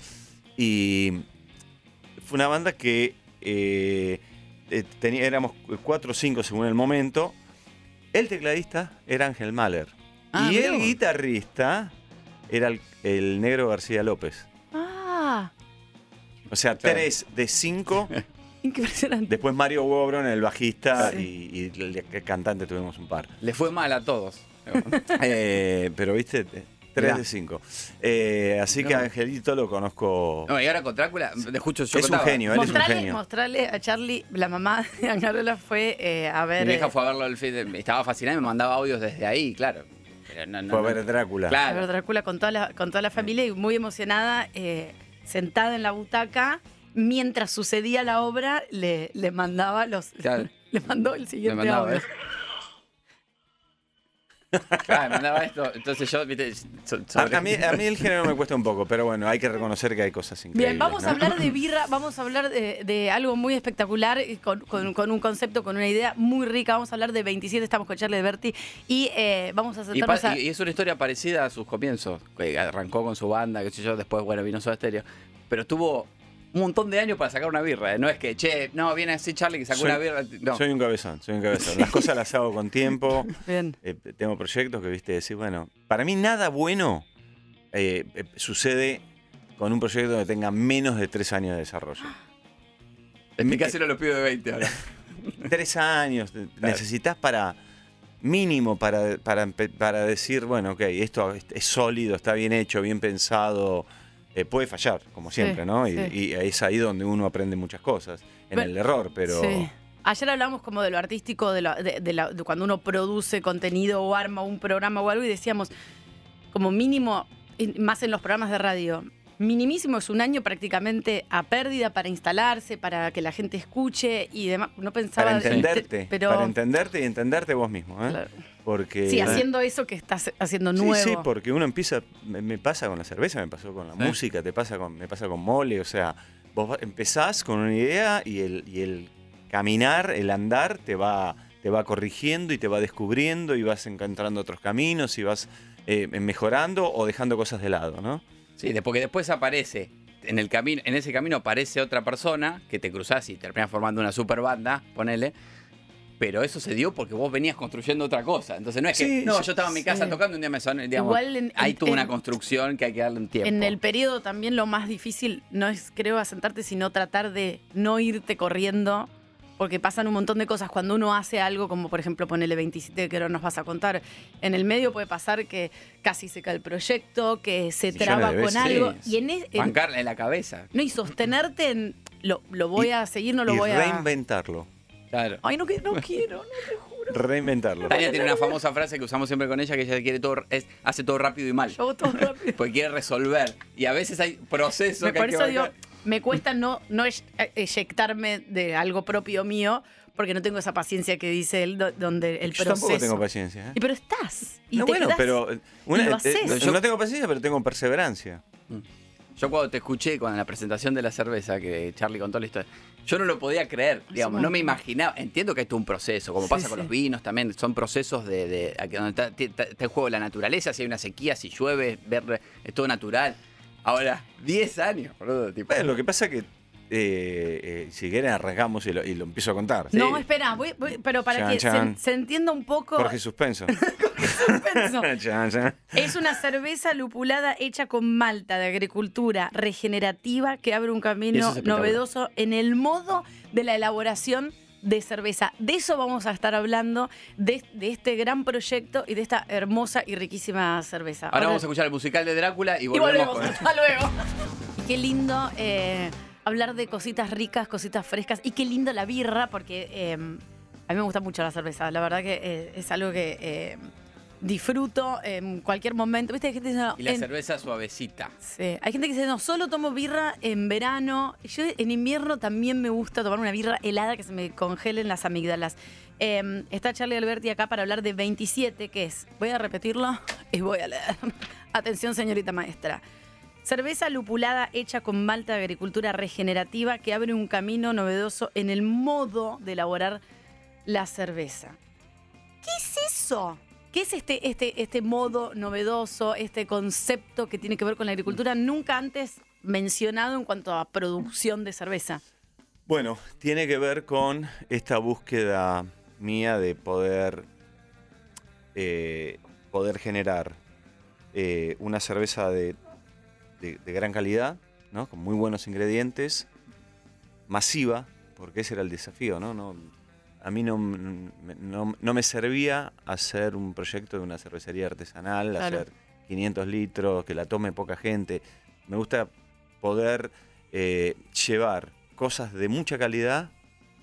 Y fue una banda que eh, eh, tenía, éramos cuatro o cinco según el momento. El tecladista era Ángel Mahler. Ah, y el guitarrista era el, el negro García López. Ah, O sea, Claro. tres de cinco. [laughs] impresionante. Después Mario Wobron, el bajista, Sí. y, y el cantante tuvimos un par. Le fue mal a todos. [laughs] Eh, pero viste, eh, tres Mirá. de cinco. Eh, así que No. Angelito lo conozco. No, y ahora con Drácula, de escucho yo es un contaba. genio, él es un Mostrale, genio. mostrale a Charlie, la mamá de Angarola fue eh, a ver... Mi vieja eh, fue a verlo el fin de- estaba fascinada y me mandaba audios desde ahí, claro. Pero no, no, Fue a no. ver Drácula. a Claro. ver Drácula con toda la, con toda la familia y muy emocionada, eh, sentada en la butaca, mientras sucedía la obra, le, le mandaba los... Claro. [laughs] Le mandó el siguiente mandaba audio. Claro, me mandaba esto. Entonces yo, viste, so- A, sobre- a mí, a mí el género me cuesta un poco, pero bueno, hay que reconocer que hay cosas increíbles. Bien, vamos a ¿no? hablar de birra, vamos a hablar de, de algo muy espectacular, y con, con- con un concepto, con una idea muy rica. Vamos a hablar de 27, estamos con Charlie de Berti, y eh, vamos a Y, sentarnos pa- a... y- y es una historia parecida a sus comienzos. que arrancó con su banda, qué sé yo, después, bueno, vino Soda Stereo. Pero tuvo un montón de años para sacar una birra. ¿eh? No es que, che, no, viene así Charlie que sacó Soy- una birra. No. Soy un cabezón, soy un cabezón. Las cosas las hago con tiempo. [laughs] Bien. Eh, tengo proyectos que, viste, decir, bueno, para mí nada bueno eh, eh, sucede con un proyecto que tenga menos de tres años de desarrollo. En mi caso lo pido de 20 ahora. [laughs] tres años necesitas para mínimo para, para, para decir, bueno, ok, esto es, es sólido, está bien hecho, bien pensado. Eh, puede fallar, como siempre, Sí, ¿no? Y, sí. y es ahí donde uno aprende muchas cosas, en el error, pero... Sí. Ayer hablamos como de lo artístico, de, lo- de- de la- de cuando uno produce contenido o arma un programa o algo y decíamos, como mínimo, más en los programas de radio, minimísimo es un año prácticamente a pérdida para instalarse, para que la gente escuche y demás. No pensaba... Para entenderte, Pero, para entenderte y entenderte vos mismo, ¿eh? Claro. Porque... sí, haciendo eso que estás haciendo Sí, nuevo. sí, porque uno empieza, me, me pasa con la cerveza, me pasó con la Sí. música, te pasa con, me pasa con mole, o sea, vos empezás con una idea y el, y el caminar, el andar te va, te va corrigiendo y te va descubriendo y vas encontrando otros caminos y vas eh, mejorando o dejando cosas de lado, ¿no? Sí, porque después aparece, en, el camino, en ese camino aparece otra persona que te cruzás y terminas formando una super banda, ponele. Pero eso se dio porque vos venías construyendo otra cosa. Entonces no es que, no, yo estaba en mi casa sí. tocando y un día me sonó, digamos, Igual en- hay en- toda una construcción que hay que darle un tiempo. En el periodo también lo más difícil no es, creo, asentarte, sino tratar de no irte corriendo, porque pasan un montón de cosas. Cuando uno hace algo, como por ejemplo ponerle 27, que ahora nos vas a contar, en el medio puede pasar que casi se cae el proyecto, que se traba con veces. algo. Y en, e- en la cabeza. no, y sostenerte en lo, lo voy Y- a seguir, no lo y voy a. reinventarlo, Claro. Ay, no, que- no quiero, no te juro. reinventarlo. Tania tiene una famosa frase que usamos siempre con ella, que ella quiere todo, es, hace todo rápido y mal. Yo hago todo rápido. [laughs] Porque quiere resolver. Y a veces hay procesos Me, que por hay que digo, bancar. Me cuesta no, no ey- eyectarme de algo propio mío, porque no tengo esa paciencia que dice él, do- donde el Yo proceso. tampoco tengo paciencia. ¿eh? Y pero estás. Y No, te bueno, quedás- pero eh, lo eh, haces. yo no tengo paciencia, pero tengo perseverancia. Yo cuando te escuché con la presentación de la cerveza, que Charlie contó la historia, yo no lo podía creer, digamos, no me imaginaba. Entiendo que hay todo un proceso, como Sí, pasa con sí. los vinos también, son procesos de, de- a que donde está, está- está en juego la naturaleza, si hay una sequía, si llueve, ver, es todo natural. Ahora, 10 años, boludo, tipo. Bueno, lo que pasa que eh, eh, si quieren arrancamos y lo, y lo empiezo a contar. No, espera, voy- voy- pero para Chan, que chan. Se, se entienda un poco. Jorge Suspenso. [laughs] Suspenso. [laughs] Chan, chan. Es una cerveza lupulada hecha con malta de agricultura regenerativa que abre un camino es novedoso en el modo de la elaboración de cerveza. De eso vamos a estar hablando, de, de este gran proyecto y de esta hermosa y riquísima cerveza. Ahora vamos a escuchar el musical de Drácula y y volvemos, volvemos. con Hasta luego. Qué lindo eh, hablar de cositas ricas, cositas frescas y qué lindo la birra porque eh, a mí me gusta mucho la cerveza. La verdad que eh, es algo que disfruto en cualquier momento. ¿Viste? Hay gente que dice, no, Y la en- cerveza suavecita. Sí. Hay gente que dice, no, solo tomo birra en verano. Yo en invierno también me gusta tomar una birra helada que se me congelen las amígdalas. Eh, está Charlie Alberti acá para hablar de 27, que es, voy a repetirlo [laughs] y voy a leer. [laughs] Atención, señorita maestra. Cerveza lupulada hecha con malta de agricultura regenerativa que abre un camino novedoso en el modo de elaborar la cerveza. ¿Qué es eso? ¿Qué es este, este, este modo novedoso, este concepto que tiene que ver con la agricultura nunca antes mencionado en cuanto a producción de cerveza? Bueno, tiene que ver con esta búsqueda mía de poder, eh, poder generar eh, una cerveza de, de- de gran calidad, ¿no? con muy buenos ingredientes, masiva, porque ese era el desafío. ¿no? No, a mí no, no- no me servía hacer un proyecto de una cervecería artesanal, Claro. hacer 500 litros, que la tome poca gente. Me gusta poder eh, llevar cosas de mucha calidad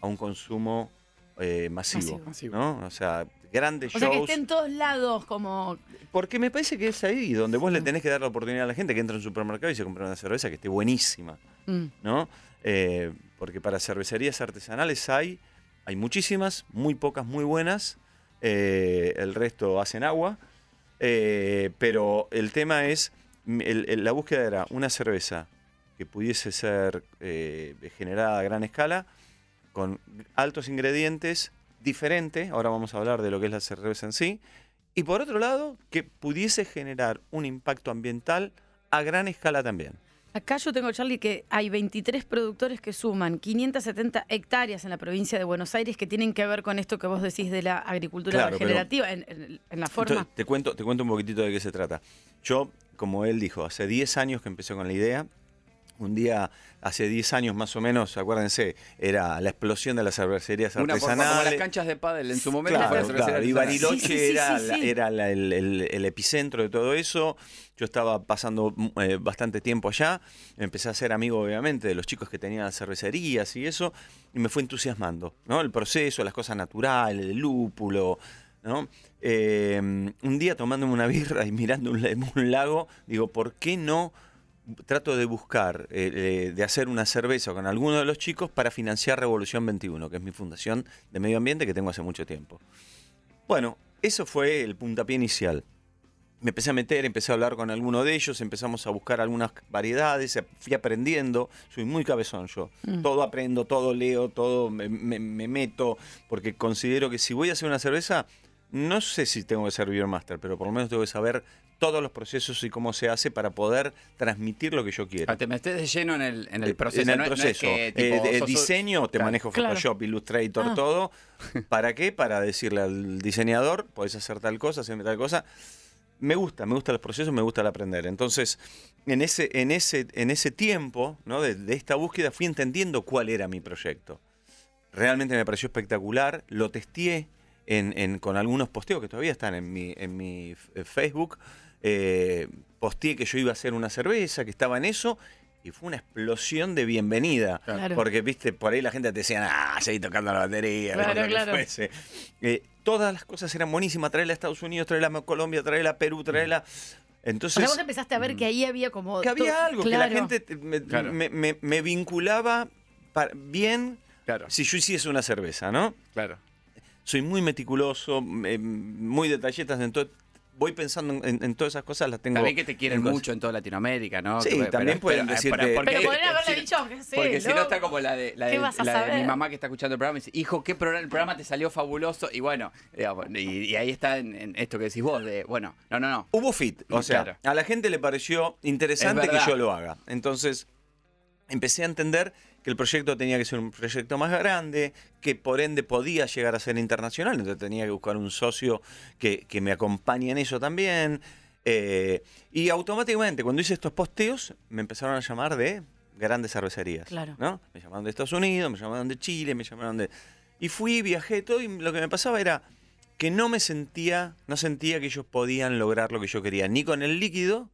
a un consumo eh, masivo, Masivo. ¿no? O sea, grandes O sea, que shows. esté en todos lados como... Porque me parece que es ahí donde vos le tenés que dar la oportunidad a la gente que entra a un supermercado y se compra una cerveza que esté buenísima, Mm. ¿no? Eh, porque para cervecerías artesanales hay, hay muchísimas, muy pocas muy buenas, eh, el resto hacen agua, eh, pero el tema es, la búsqueda era una cerveza que pudiese ser eh, generada a gran escala, con altos ingredientes, diferente, ahora vamos a hablar de lo que es la cerveza en sí, y por otro lado, que pudiese generar un impacto ambiental a gran escala también. Acá yo tengo, Charlie, que hay 23 productores que suman 570 hectáreas en la provincia de Buenos Aires que tienen que ver con esto que vos decís de la agricultura Claro, pero- regenerativa en, en- en la forma. Entonces, te, cuento, te cuento un poquitito de qué se trata. Yo, como él dijo, hace 10 años que empecé con la idea. Un día, hace 10 años más o menos, acuérdense, era la explosión de las cervecerías Una por- artesanales. como las canchas de pádel en su momento. fue la Claro, cervecería claro. Y. Bariloche Sí, sí, sí, era, sí, la- sí. era la- el, el- el epicentro de todo eso. Yo estaba pasando eh, bastante tiempo allá. Empecé a ser amigo, obviamente, de los chicos que tenían las cervecerías y eso. Y me fue entusiasmando, ¿no? El proceso, las cosas naturales, el lúpulo, ¿no? Eh, un día tomándome una birra y mirando un [laughs] lago, digo, ¿por qué no trato de buscar, eh, de hacer una cerveza con alguno de los chicos para financiar Revolución 21, que es mi fundación de medio ambiente que tengo hace mucho tiempo. Bueno, eso fue el puntapié inicial. Me empecé a meter, empecé a hablar con alguno de ellos, empezamos a buscar algunas variedades, fui aprendiendo, soy muy cabezón yo. Mm. Todo aprendo, todo leo, todo me, me- me meto, porque considero que si voy a hacer una cerveza, no sé si tengo que ser beer master, pero por lo menos tengo que saber todos los procesos y cómo se hace para poder transmitir lo que yo quiero. Ah, Te metes de lleno en el, en el Eh, proceso. En el no es- no es proceso. que, Eh, tipo, de- sos- diseño, te Claro. manejo Claro. Photoshop, Illustrator, Ah. todo. [laughs] ¿Para qué? Para decirle al diseñador, podés hacer tal cosa, hacerme tal cosa. Me gusta, me gustan los procesos, me gusta el aprender. Entonces, en ese, en ese, en ese tiempo ¿no? de, de esta búsqueda fui entendiendo cuál era mi proyecto. Realmente me pareció espectacular, lo testé en, en- con algunos posteos que todavía están en mi, en mi f- Facebook. Eh, posteé que yo iba a hacer una cerveza, que estaba en eso, y fue una explosión de bienvenida. Claro. Porque, viste, por ahí la gente te decía, ah, seguí tocando la batería, Claro, lo que claro. fuese". Eh, todas las cosas eran buenísimas, traerla a Estados Unidos, traerla a Colombia, traerla a Perú, traerla... o Entonces, sea, vos empezaste a ver que ahí había como... que había to- algo, que la gente te- me, Claro. me- me- me vinculaba pa- bien Claro, si yo hiciese una cerveza, ¿no? claro. Soy muy meticuloso, muy detallistas en todo. Voy pensando en, en todas esas cosas, las tengo. También que te quieren en mucho en toda Latinoamérica, ¿no? Sí, pero- también pueden decirte- pero- porque- Pero podrían haberle dicho que sí. Porque si no está como la de, la ¿Qué de- la mi mamá que está escuchando el programa y dice, hijo, ¿qué programa? El programa te salió fabuloso. Y bueno, digamos, y, y ahí está en, en esto que decís vos, de, bueno, no, no, no. Hubo fit, o sea, Claro. a la gente le pareció interesante Es que yo lo haga. Entonces, empecé a entender que el proyecto tenía que ser un proyecto más grande, que por ende podía llegar a ser internacional, entonces tenía que buscar un socio que, que me acompañe en eso también. Eh, y automáticamente, cuando hice estos posteos, me empezaron a llamar de grandes cervecerías. Claro. ¿no? Me llamaron de Estados Unidos, me llamaron de Chile, me llamaron de... Y fui, viajé, todo, y lo que me pasaba era que no me sentía, no sentía que ellos podían lograr lo que yo quería, ni con el líquido,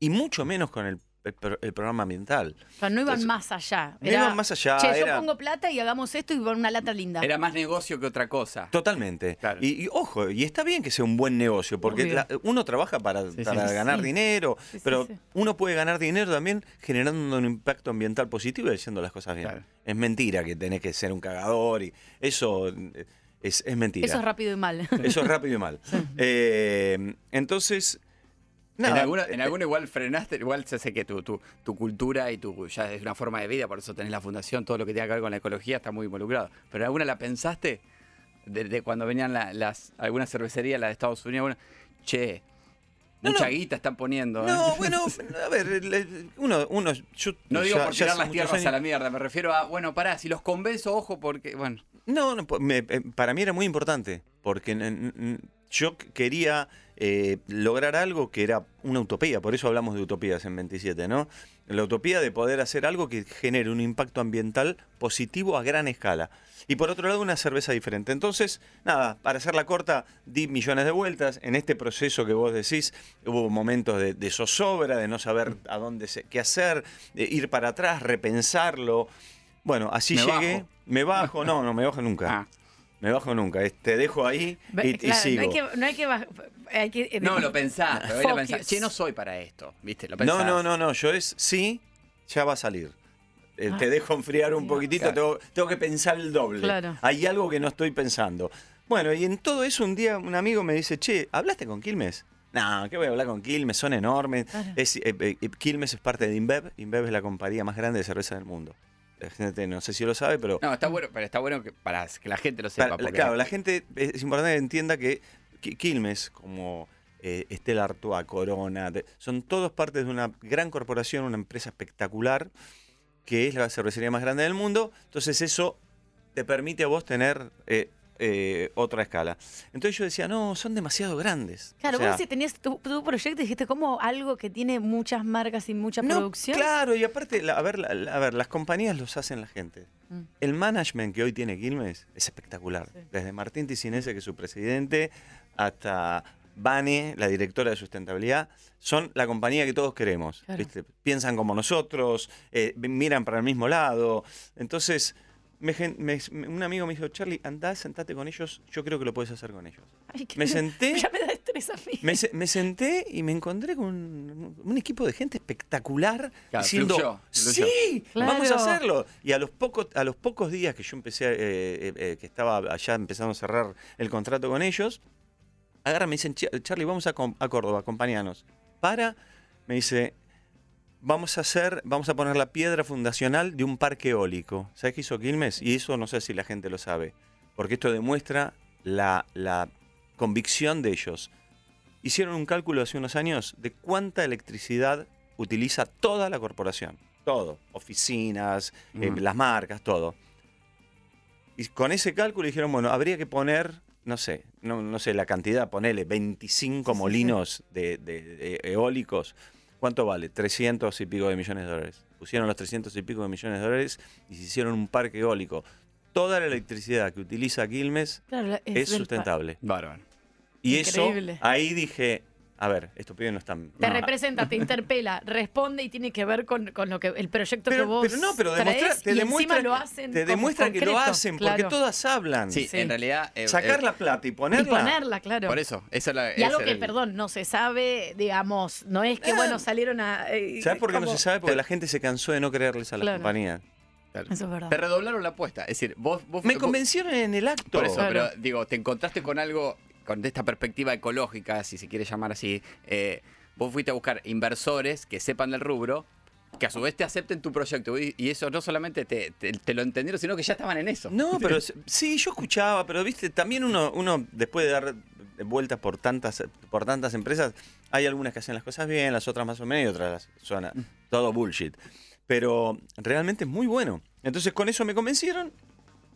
y mucho menos con el, el pro- el programa ambiental. O sea, no iban Entonces, más allá. no iban más allá, Che, yo era- pongo plata y hagamos esto y con una lata linda. Era más negocio que otra cosa. Totalmente. Y, y ojo, y está bien que sea un buen negocio, porque Obvio. la- uno trabaja para, para sí. ganar Sí. dinero, Sí, sí, pero sí. uno puede ganar dinero también generando un impacto ambiental positivo y haciendo las cosas bien. Es mentira que tenés que ser un cagador y eso eh, es, es mentira. Eso es rápido y mal. Eso es rápido y mal. [laughs] Eh, entonces, nada. En alguna, en alguna igual frenaste, igual se sé que tu, tu, tu cultura y tu ya es una forma de vida, por eso tenés la fundación, todo lo que tiene que ver con la ecología está muy involucrado. Pero en alguna la pensaste de, de cuando venían la- las algunas cervecerías, la de Estados Unidos, bueno, che, mucha guita están poniendo. ¿eh? No, [laughs] bueno, a ver, uno, uno yo No digo ya- por tirar las tierras años- a la mierda, me refiero a, bueno, pará, si los convenzo, ojo, porque, bueno. No, no, me- eh, para mí era muy importante, porque yo quería eh, lograr algo que era una utopía, por eso hablamos de utopías en 27, ¿no? La utopía de poder hacer algo que genere un impacto ambiental positivo a gran escala. Y por otro lado, una cerveza diferente. Entonces, nada, para hacerla corta, di millones de vueltas. En este proceso que vos decís, hubo momentos de, de zozobra, de no saber a dónde se- qué hacer, de ir para atrás, repensarlo. Bueno, así Me llegué. bajo. Me bajo, no, no me bajo nunca. Me bajo nunca. es- Te dejo ahí y, sigo. No hay que, no hay que, baj- hay que- eh, No, lo pensás, [laughs] pero lo pensás. Che, no soy para esto, ¿viste? Lo No, pensás. no, no, no. Yo es sí, ya va a salir. Eh, Ah, te dejo enfriar un poquitito, tengo, tengo que pensar el doble. Claro. Hay algo que no estoy pensando. Bueno, y en todo eso un día un amigo me dice, che, ¿hablaste con Quilmes? No, ¿qué voy a hablar con Quilmes? Son enormes. Es, eh, eh, Quilmes es parte de InBev. InBev es la compañía más grande de cerveza del mundo. La gente no sé si lo sabe, pero... No, está bueno, pero está bueno que, para que la gente lo sepa. Para- porque- claro, la gente es importante que entienda que Qui- Quilmes, como eh, Estela Artois, Corona, de- son todos partes de una gran corporación, una empresa espectacular, que es la cervecería más grande del mundo. Entonces eso te permite a vos tener eh, eh, otra escala. Entonces yo decía, no, son demasiado grandes. Claro, O sea, vos si tenías tu, tu proyecto dijiste como algo que tiene muchas marcas y mucha No, producción. Claro, y aparte, la- a, ver, la- a ver, las compañías los hacen la gente. Mm. El management que hoy tiene Quilmes es espectacular. Desde Martín Ticinese, que es su presidente, hasta Vane, la directora de sustentabilidad, son la compañía que todos queremos. Piensan como nosotros, eh, miran para el mismo lado. Entonces, me gen- me- me- un amigo me dijo, Charlie, andá, sentate con ellos, yo creo que lo puedes hacer con ellos. Ay, qué- Me senté. [laughs] Ya me da estrés a mí. Me, se- me senté y me encontré con un, un equipo de gente espectacular Claro, diciendo, fluyó, fluyó. sí, vamos a Claro. hacerlo. Y a los pocos, a los pocos días que yo empecé, eh, eh, eh, que estaba allá empezando a cerrar el contrato con ellos, agarran, me dicen, "Ch- Charlie, vamos a, a Córdoba, acompañanos. Para, me dice, vamos a hacer, vamos a poner la piedra fundacional de un parque eólico. ¿Sabes qué hizo Quilmes? Y eso no sé si la gente lo sabe, porque esto demuestra la, la convicción de ellos. Hicieron un cálculo hace unos años de cuánta electricidad utiliza toda la corporación. Todo. Oficinas, eh, las marcas, todo. Y con ese cálculo dijeron, bueno, habría que poner, no sé, no, no sé la cantidad, ponele 25 molinos de, de- de eólicos. ¿Cuánto vale? 300 y pico de millones de dólares. Pusieron los 300 y pico de millones de dólares y se hicieron un parque eólico. Toda la electricidad que utiliza Quilmes Claro, es sustentable. Bárbaro. Y Increíble. eso, ahí dije, a ver, estos pibes no están... Te no. representa, te [laughs] interpela, responde y tiene que ver con, con lo que el proyecto que vos pero no, pero traes demuestra, te y demuestra, encima lo hacen te demuestra que lo concreto, hacen, porque claro. todas hablan. Sí, Sí. en realidad. eh, Sacar eh, la plata y Y ponerla. ponerla, claro. Por eso, esa es la. Y algo que, el- perdón, no se sabe, digamos, no es que, Ah. bueno, salieron a... eh, ¿Sabes por qué no se sabe? Porque la gente se cansó de no creerles a la Claro. compañía. Claro. Eso es verdad. Te redoblaron la apuesta. Es decir, vos. vos Me vos- convencieron en el acto. Por eso, Claro. pero digo, te encontraste con algo con esta perspectiva ecológica, si se quiere llamar así, eh, vos fuiste a buscar inversores que sepan del rubro, que a su vez te acepten tu proyecto. Y, y eso no solamente te, te- te lo entendieron, sino que ya estaban en eso. No, [laughs] pero sí, yo escuchaba, pero viste, también uno, uno después de dar vueltas por tantas, por tantas empresas, hay algunas que hacen las cosas bien, las otras más o menos, y otras son Mm. todo bullshit. Pero realmente es muy bueno. Entonces con eso me convencieron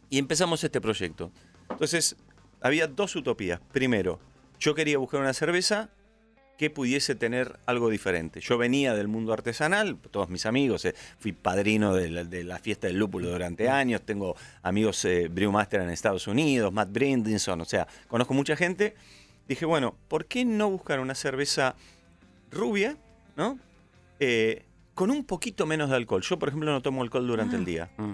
y empezamos este proyecto. Entonces, había dos utopías. Primero, yo quería buscar una cerveza que pudiese tener algo diferente. Yo venía del mundo artesanal, todos mis amigos, eh, fui padrino de la, de la fiesta del lúpulo durante años, tengo amigos eh, Brewmaster en Estados Unidos, Matt Brindinson, o sea, conozco mucha gente. Dije, bueno, ¿por qué no buscar una cerveza rubia, ¿no? Eh, con un poquito menos de alcohol. Yo, por ejemplo, no tomo alcohol durante el día. Mm.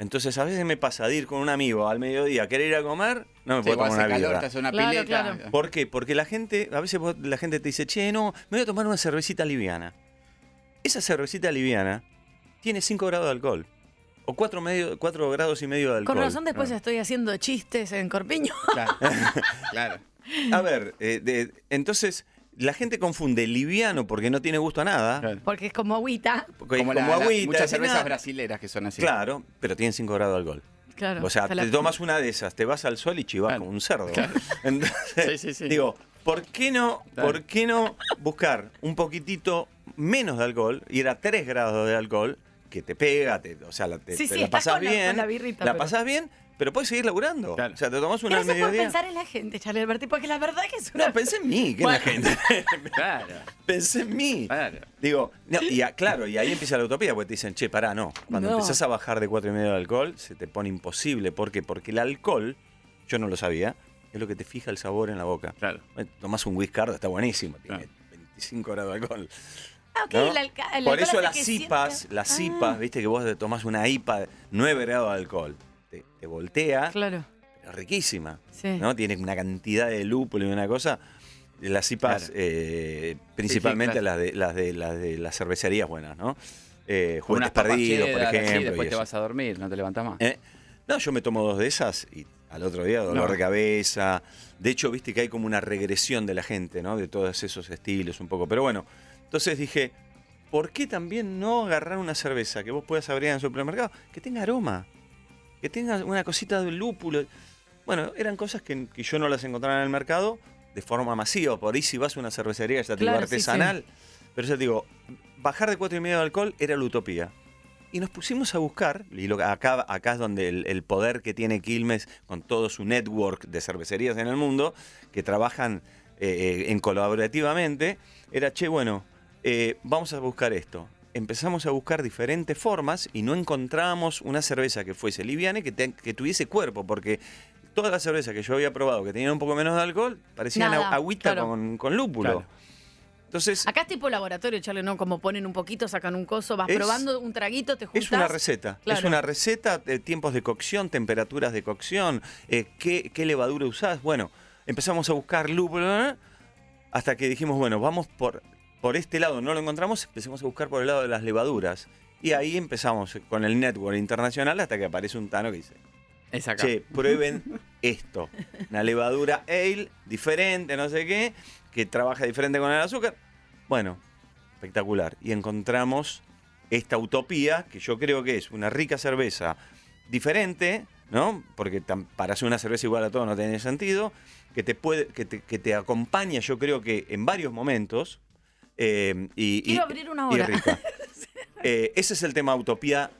Entonces, a veces me pasa de ir con un amigo al mediodía, querer ir a comer, no me Sí, puedo tomar una calor, birra. te hace una Claro, pileta. claro. ¿Por qué? Porque la gente, a veces vos- la gente te dice, che, no, me voy a tomar una cervecita liviana. Esa cervecita liviana tiene 5 grados de alcohol. O 4, medio, cuatro grados y medio de alcohol. Con razón después estoy haciendo chistes en Corpiño. Claro. claro. [laughs] A ver, eh, de- entonces la gente confunde liviano porque no tiene gusto a nada. Porque es como agüita. porque Como, como la- la- agüita, muchas cervezas "Nah". brasileras que son así. Claro, pero tienen 5 grados de alcohol. Claro. O sea, la- te tomas una de esas, te vas al sol y chivas como un cerdo. [laughs] Entonces, Sí, sí, sí. digo, ¿por qué no, Claro. ¿por qué no buscar un poquitito menos de alcohol, ir a 3 grados de alcohol, que te pega, te- o sea, la, te, Sí, te sí, la la- bien, con la birrita, la pero- pasás bien, pero puedes seguir laburando. O sea, te tomas una al por mediodía. pensar en la gente, Charlie Alberti, porque la verdad que es una... No, pensé en mí, que en la gente. [laughs] Claro. Pensé en mí. Digo, no, y a- claro, y ahí empieza la utopía, porque te dicen, che, pará, no. Cuando No. empezás a bajar de cuatro y medio de alcohol, se te pone imposible. ¿Por qué? Porque el alcohol, yo no lo sabía, es lo que te fija el sabor en la boca. Claro. Tomás un whisky, está buenísimo, tiene 25 grados de alcohol. Ah, ok, ¿no? el alca- el Por alcohol eso hace las que IPAs, sienta- las Ah. IPAs, viste que vos te tomás una IPA de 9 grados de alcohol. Te, te voltea, Claro. pero riquísima. Sí. ¿no? Tiene una cantidad de lúpulo y una cosa. Las IPAs, Claro. eh, principalmente claro. las, de, las, de, las de las cervecerías buenas, ¿no? Eh, Con unas juguetes papas perdidos, por cheddar, así, ejemplo. y después te eso. vas a dormir, no te levantas más. Eh, No, yo me tomo dos de esas y al otro día dolor No. de cabeza. De hecho, viste que hay como una regresión de la gente, ¿no? De todos esos estilos un poco. Pero bueno, entonces dije, ¿por qué también no agarrar una cerveza que vos puedas abrir en el supermercado? Que tenga aroma, que tenga una cosita de lúpulo. Bueno, eran cosas que, que yo no las encontraba en el mercado de forma masiva. Por ahí si vas a una cervecería, ya te digo, sí, artesanal. Pero ya te digo, bajar de cuatro y medio de alcohol era la utopía. Y nos pusimos a buscar, y lo, acá, acá es donde el, el poder que tiene Quilmes con todo su network de cervecerías en el mundo, que trabajan eh, en colaborativamente, era, che, bueno, eh, vamos a buscar esto. Empezamos a buscar diferentes formas y no encontramos una cerveza que fuese liviana y que, te- que tuviese cuerpo, porque todas las cervezas que yo había probado que tenían un poco menos de alcohol parecían Nada, agüita claro. con, con lúpulo. Claro. Entonces, Acá es tipo laboratorio, Charlie, ¿no? Como ponen un poquito, sacan un coso, vas Es- probando un traguito, te juntas. Es una receta. Es una receta de tiempos de cocción, temperaturas de cocción, eh, qué, qué levadura usás. Bueno, empezamos a buscar lúpulo hasta que dijimos, bueno, vamos por, por este lado, no lo encontramos, empecemos a buscar por el lado de las levaduras. Y ahí empezamos con el network internacional hasta que aparece un Tano que dice, Es acá. che, prueben esto. Una levadura ale diferente, no sé qué, que trabaja diferente con el azúcar. Bueno, espectacular. Y encontramos esta utopía, que yo creo que es una rica cerveza diferente, ¿no? Porque para hacer una cerveza igual a todo no tiene sentido, que te, puede, que te, que te acompaña, yo creo que en varios momentos. Eh, y, y- Quiero abrir una hora. [laughs] Eh, ese es el tema utopía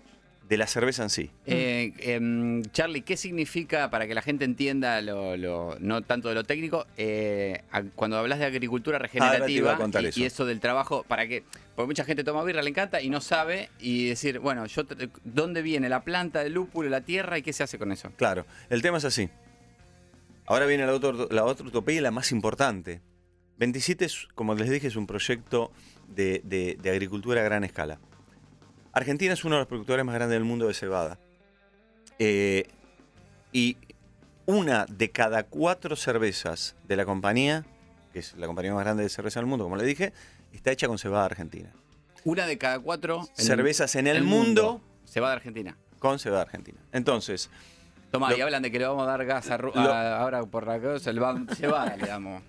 de la cerveza en sí. Eh, em, Charlie, ¿qué significa para que la gente entienda lo, lo- no tanto de lo técnico, eh, cuando hablas de agricultura iba regenerativa y, eso. y eso del trabajo, para que, porque mucha gente toma birra, le encanta y no sabe y decir, bueno, yo ¿dónde viene la planta del lúpulo, la tierra y qué se hace con eso? Claro, el tema es así. Ahora viene la otra, la otra utopía y la más importante. 27, es, como les dije, es un proyecto de, de- de agricultura a gran escala. Argentina es uno de los productores más grandes del mundo de cebada. Eh, y una de cada cuatro cervezas de la compañía, que es la compañía más grande de cerveza del mundo, como le dije, está hecha con cebada argentina. Una de cada cuatro en el- Cervezas en el, mundo de Argentina. con cebada argentina. Entonces, Tomá, Lo- y hablan de que le vamos a dar gas a, Ru- Lo- a- ahora por la cosa, le vamos cebada, le damos.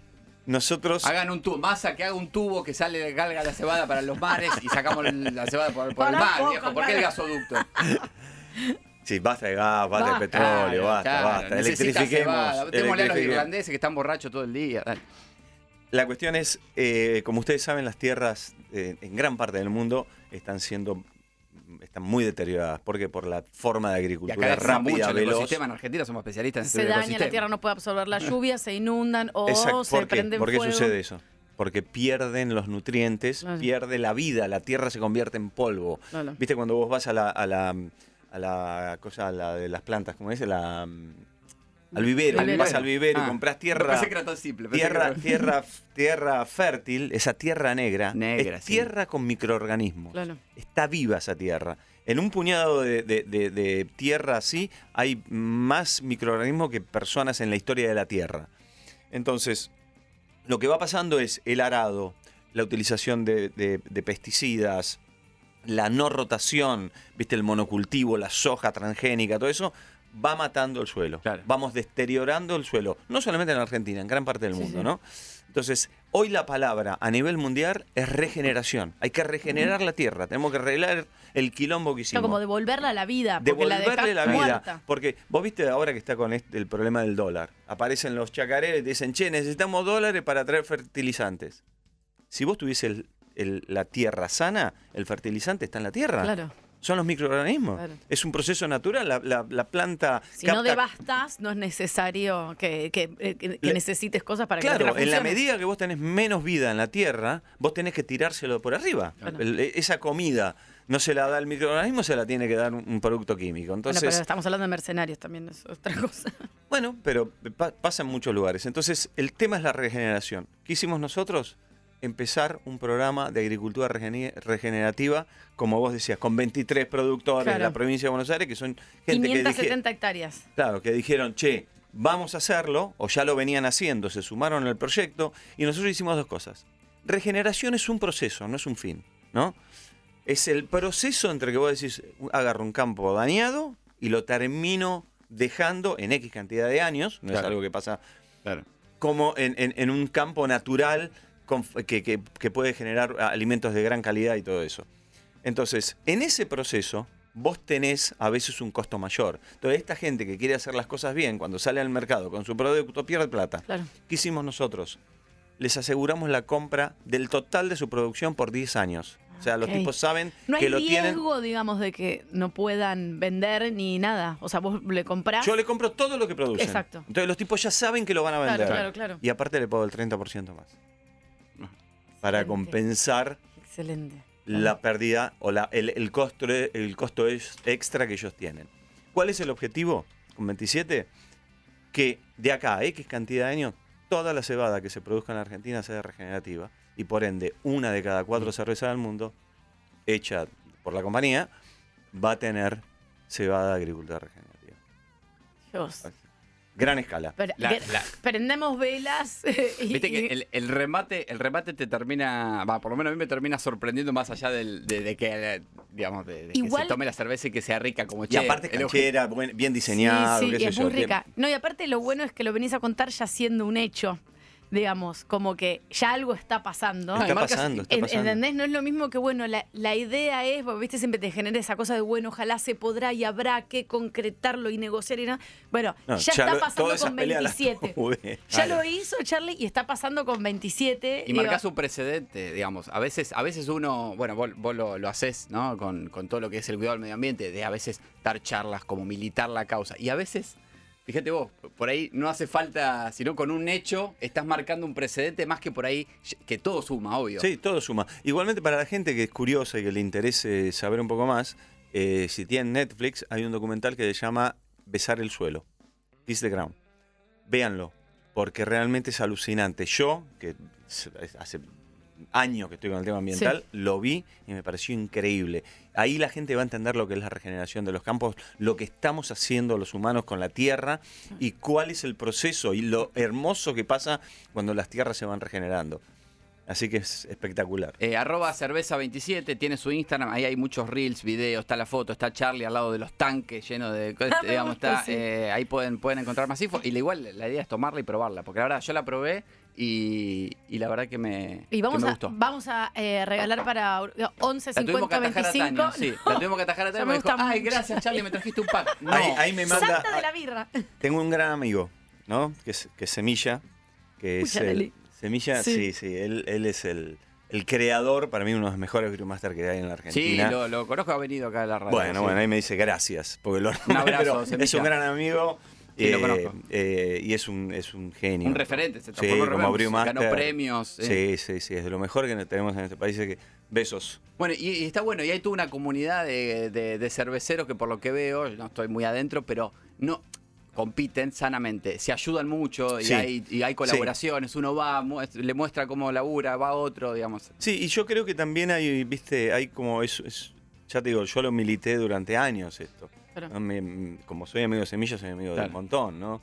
Nosotros. Hagan un tubo, masa que haga un tubo que sale de galga la cebada para los mares y sacamos la cebada por, por el mar, poco, viejo. ¿Por qué el gasoducto? Sí, basta de gas, basta de petróleo, basta, Claro, basta. Electrifiquemos. cebada. Démosle a los irlandeses que están borrachos todo el día. dale. La cuestión es, eh, como ustedes saben, las tierras eh, en gran parte del mundo están siendo están muy deterioradas. porque Por la forma de Y agricultura acá decimos mucho rápida, el veloz. ecosistema en Argentina, somos especialistas en Se daña, ecosistema. la tierra no puede absorber la lluvia, se inundan o Exacto. se ¿Por qué? prenden ¿Por qué fuego. sucede eso? Porque pierden los nutrientes, pierde la vida, la tierra se convierte en polvo. ¿Viste cuando vos vas a la, a la, a la cosa a la de las plantas, ¿cómo es? La, mm, al vivero, Al vas vivero. al vivero y Ah, compras no tierra. tan simple, Tierra, tierra, [laughs] tierra fértil, esa tierra negra, Negra, es sí. tierra con microorganismos. Claro. Está viva esa tierra. En un puñado de, de- de- de tierra así hay más microorganismos que personas en la historia de la tierra. Entonces, lo que va pasando es el arado, la utilización de pesticidas, la no rotación, viste el monocultivo, la soja transgénica, todo eso va matando el suelo. Vamos deteriorando el suelo, no solamente en Argentina, en gran parte del Sí, mundo, sí. ¿no? Entonces, hoy la palabra a nivel mundial es regeneración. Hay que regenerar la tierra, tenemos que arreglar el quilombo que No, hicimos. como devolverla a la vida. La Devolverle la, vida. muerta. Porque vos viste ahora que está con este- el problema del dólar. Aparecen los chacareros y te dicen, che, necesitamos dólares para traer fertilizantes. Si vos tuviese el- el- la tierra sana, el fertilizante está en la tierra. Claro. Son los microorganismos. Claro. Es un proceso natural. La, la- la planta. Si no devastas, no es necesario que, que- eh, que- que necesites cosas para que la Claro, en la medida que vos tenés menos vida en la tierra, vos tenés que tirárselo por arriba. El- esa comida no se la da el microorganismo, se la tiene que dar un, un producto químico. Bueno, Entonces, pero estamos hablando de mercenarios también, es otra cosa. Bueno, pero pa- pasa en muchos lugares. Entonces, el tema es la regeneración. ¿Qué hicimos nosotros? Empezar un programa de agricultura regene- regenerativa, como vos decías, con 23 productores de la provincia de Buenos Aires, que son gente que, dije- 570 hectáreas. claro, que dijeron, che, vamos a hacerlo, o ya lo venían haciendo, se sumaron al proyecto, y nosotros hicimos dos cosas. Regeneración es un proceso, no es un fin, ¿no? Es el proceso entre que vos decís, agarro un campo dañado y lo termino dejando en X cantidad de años, no es algo que pasa Claro. como en, en- en un campo natural que, que- que puede generar alimentos de gran calidad y todo eso. Entonces, en ese proceso, vos tenés a veces un costo mayor. Entonces, esta gente que quiere hacer las cosas bien, cuando sale al mercado con su producto, pierde plata. Claro. ¿Qué hicimos nosotros? Les aseguramos la compra del total de su producción por 10 años. O sea, los tipos saben No hay que lo tienen. riesgo, digamos, de que no puedan vender ni nada. O sea, vos le comprás. Yo le compro todo lo que producen. Exacto. Entonces los tipos ya saben que lo van a Claro, vender. claro, claro. Y aparte le pago el 30% más. Para compensar Excelente. la pérdida o la, el, el costo, el costo extra que ellos tienen. ¿Cuál es el objetivo con 27? Que de acá a X cantidad de años, toda la cebada que se produzca en la Argentina sea regenerativa y por ende una de cada cuatro cervezas del mundo, hecha por la compañía, va a tener cebada de agricultura regenerativa. Dios. Gran escala. Pero- La- que- la- Prendemos velas. [laughs] y- Viste y- que el, el remate, el remate te termina, va, por lo menos a mí me termina sorprendiendo más allá del, de, de que, digamos, de, de que se tome la cerveza y que sea rica como Y che, aparte es canchera, buen- bien diseñado, Sí, sí, qué y sé es yo. muy rica. No, y aparte lo bueno es que lo venís a contar ya siendo un hecho. Digamos, como que ya algo está pasando. Está pasando, está En- pasando. ¿Entendés? No es lo mismo que, bueno, la, la idea es, porque viste, siempre te genera esa cosa de, bueno, ojalá se podrá y habrá que concretarlo y negociar y nada. Bueno, No, ya, ya está pasando con peleas las 27. [laughs] tuve. Ya lo hizo Charlie y está pasando con 27. Y Digo, marcás un precedente, digamos. A veces, a veces uno, bueno, vos, vos lo, lo haces, ¿no? Con, con todo lo que es el cuidado del medio ambiente, de a veces dar charlas, como militar la causa. Y a veces, fíjate vos, por ahí no hace falta, sino con un hecho, estás marcando un precedente más que por ahí, que todo suma, obvio. Sí, todo suma. Igualmente para la gente que es curiosa y que le interese saber un poco más, eh, si tienen Netflix, hay un documental que se llama Besar el suelo, Kiss the Ground. Véanlo, porque realmente es alucinante. Yo, que hace años que estoy con el tema ambiental, lo vi y me pareció increíble. Ahí la gente va a entender lo que es la regeneración de los campos, lo que estamos haciendo los humanos con la tierra y cuál es el proceso y lo hermoso que pasa cuando las tierras se van regenerando. Así que es espectacular. Eh, arroba cerveza27, tiene su Instagram, ahí hay muchos reels, videos, está la foto, está Charlie al lado de los tanques llenos de... [laughs] Ah, digamos, está, sí. eh, ahí pueden, pueden encontrar más info. Y igual la idea es tomarla y probarla, porque la verdad yo la probé y, y la verdad que me, Y que vamos me a, gustó. vamos a eh, regalar para 11, La tuvimos que 50, atajar a 25. Tania, sí. La tuvimos que atajar a Tania. me Me dijo, gusta ay, mucho". gracias Charlie, me trajiste un pack. [laughs] No. Ahí, ahí me manda. Santa de la birra. Tengo un gran amigo, ¿no? Que es, que es Semilla. Que es Uy, el. Semilla, Sí. sí, sí. él, él es el, el creador, para mí, uno de los mejores brewmasters que hay en la Sí, Argentina. lo, lo conozco, ha venido acá a la radio. Bueno, sí. bueno, ahí me dice gracias. Porque lo Un [laughs] abrazo, pero es un gran amigo. Sí, lo eh, conozco. eh, y es un, es un genio. Un referente, se Sí, como ganó premios, Sí, eh. sí, sí. Es de lo mejor que tenemos en este país. así que besos. Bueno, y, y está bueno, y hay toda una comunidad de, de- de cerveceros que por lo que veo, no estoy muy adentro, pero no compiten sanamente, se ayudan mucho y, Sí. hay, y hay colaboraciones, uno va, muest- le muestra cómo labura, va otro, digamos. Sí, y yo creo que también hay, viste, hay como es, es- ya te digo, yo lo milité durante años esto. Me- como soy amigo de Semilla, soy amigo Claro. del montón, ¿no?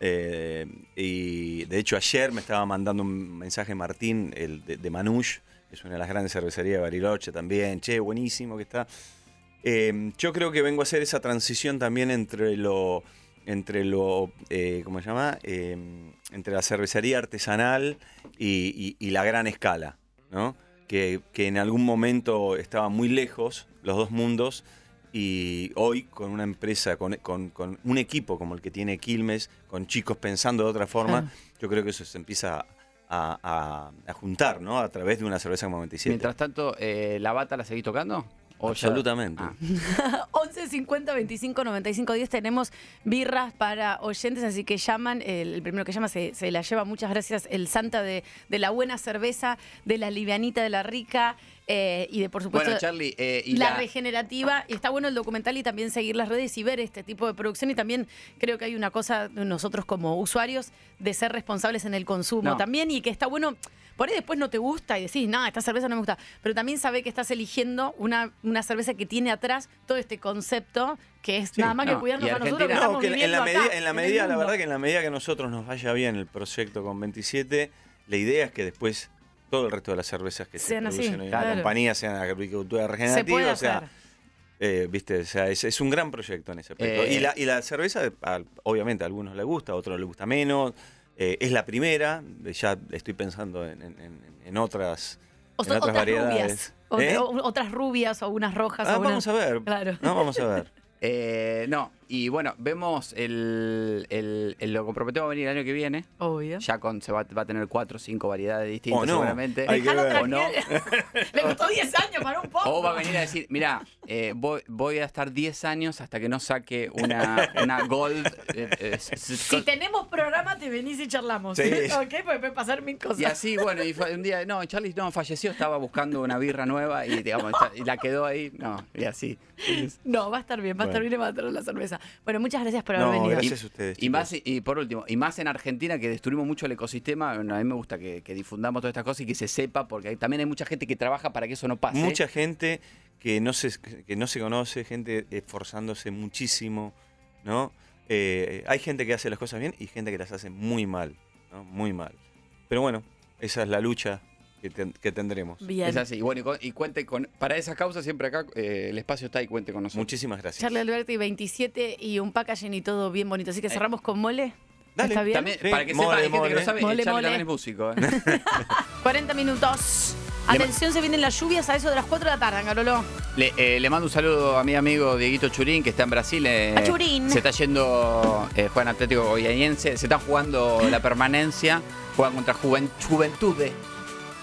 Eh, y de hecho ayer me estaba mandando un mensaje Martín, el de, de Manush, que es una de las grandes cervecerías de Bariloche también, che, buenísimo que está. Eh, yo creo que vengo a hacer esa transición también entre lo, entre lo, eh, ¿cómo se llama? Eh, entre la cervecería artesanal y, y- y la gran escala, ¿no? Que, que en algún momento estaba muy lejos los dos mundos y hoy con una empresa, con, con- con un equipo como el que tiene Quilmes, con chicos pensando de otra forma, Claro. yo creo que eso se empieza a, a- a juntar, ¿no? A través de una cerveza como 27. Mientras tanto, eh, ¿la bata la seguís tocando? ¿O ya- Absolutamente. Ah. 11 50 25 95 10 tenemos birras para oyentes, así que llaman. El, el primero que llama se, se la lleva. Muchas gracias, el Santa de, de la buena cerveza, de la livianita, de la rica eh, y de, por supuesto, Bueno, Charlie, eh, y la, la, regenerativa. Y está bueno el documental y también seguir las redes y ver este tipo de producción. Y también creo que hay una cosa de nosotros como usuarios de ser responsables en el consumo No. también y que está bueno. Por ahí después no te gusta y decís, no, esta cerveza no me gusta. Pero también sabe que estás eligiendo una, una cerveza que tiene atrás todo este concepto que es Sí, nada más que no, cuidarnos y a nosotros que No, que en- la acá, medida, en la, medida la verdad que en la medida que a nosotros nos vaya bien el proyecto con 27, la idea es que después todo el resto de las cervezas que Sean se así, producen hoy en la compañía sean agricultura regenerativa, o sea, hacer. eh, viste, o sea, es, es un gran proyecto en ese aspecto. Eh, y, la, y la cerveza, obviamente a algunos les gusta, a otros les gusta menos. Eh, es la primera, ya estoy pensando en, en- en- en otras, O en otras otras variedades. rubias. ¿Eh? o- otras rubias o unas rojas. Ah, o unas- vamos a ver. Claro. No, vamos a ver. [laughs] Eh, no, y bueno, vemos el, el, el- lo comprometemos a venir el año que viene. Obvio. Ya con se va, va a tener cuatro o cinco variedades distintas O no, seguramente. hay que Dejalo ver. O no. [laughs] Le costó 10 años para un poco. O va a venir a decir, mira, eh, voy, voy a estar 10 años hasta que no saque una, una gold. eh, eh, Si tenemos programa, te venís y charlamos. Sí. [laughs] ok, porque puede pasar mil cosas. y así, bueno, y fue un día, no, Charlie no, falleció, estaba buscando una birra nueva y, digamos, y la quedó ahí, no, y así. No, va a estar bien, va a estar bien y va a traer la cerveza. Bueno, muchas gracias por haber No, venido. gracias a ustedes. Y más, y por último, y más en Argentina que destruimos mucho el ecosistema, bueno, a mí me gusta que, que difundamos todas estas cosas y que se sepa, porque hay- también hay mucha gente que trabaja para que eso no pase. Mucha gente que no se, que no se conoce, gente esforzándose muchísimo, ¿no? Eh, hay gente que hace las cosas bien y gente que las hace muy mal, ¿no? Muy mal. Pero bueno, esa es la lucha que, ten- que tendremos. Bien. Es así. Y bueno, y, cuente con. Para esas causas, siempre acá eh, el espacio está y cuente con nosotros. Muchísimas gracias. Charlie Alberti, 27 y un packaging y todo bien bonito. Así que cerramos con mole. Dale, ¿Está bien? También, Sí, para que mole, sepa, hay gente que no sabe, Mole, el Charlie mole. también es músico. ¿eh? [laughs] 40 minutos. Atención, se vienen las lluvias a eso de las 4 de la tarde, Garolo. Le, eh, le mando un saludo a mi amigo Dieguito Churín, que está en Brasil. eh, A Churín. Se está yendo eh, Juan Atlético Goianiense. Se están jugando la permanencia. Juegan contra Juven- Juventude.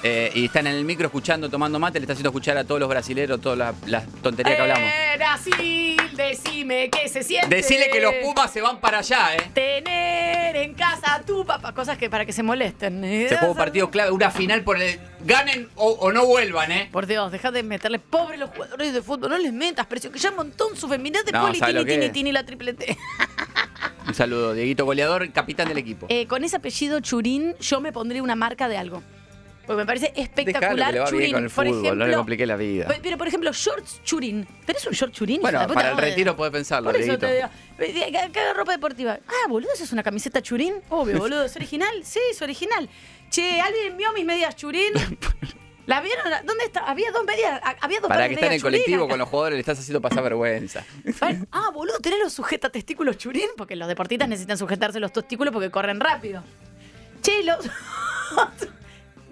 Eh, y están en el micro escuchando, tomando mate. Le está haciendo escuchar a todos los brasileros todas las, las tonterías que hablamos. Eh, Brasil, decime qué se siente. Decirle que los Pumas se van para allá, ¿eh? Tener en casa a tu papá. Cosas que para que se molesten. ¿eh? Se un partido clave, una final por el. Ganen o, o no vuelvan, ¿eh? Por Dios, deja de meterle pobre los jugadores de fútbol. No les metas presión, que ya un montón su feminidad de No, poli, ¿sabe tini, lo que tini, es? tini, la triplete. [laughs] Un saludo, Dieguito Goleador, capitán del equipo. Eh, con ese apellido Churín, yo me pondría una marca de algo. Porque me parece Dejalo espectacular. churín. bien con el por fútbol, no le ejemplo, compliqué la vida. Pe- Pero, por ejemplo, shorts churín. ¿Tenés un short churín? hija Bueno, para el retiro podés pensarlo, Por eso te digo. Ve, ¿Qué qué ropa deportiva? Ah, boludo, ¿eso es una camiseta churín? Obvio, [laughs] boludo. ¿Es original? Sí, es original. Che, ¿alguien vio mis medias churín? [laughs] ¿La vieron? ¿Dónde está? Había dos medias. ha- Había dos Para que está en el churín colectivo acá. con los jugadores le estás haciendo pasar vergüenza. [laughs] Ah, boludo, tenés los sujeta testículos churín, porque los deportistas necesitan sujetarse los testículos porque corren rápido. Che, los.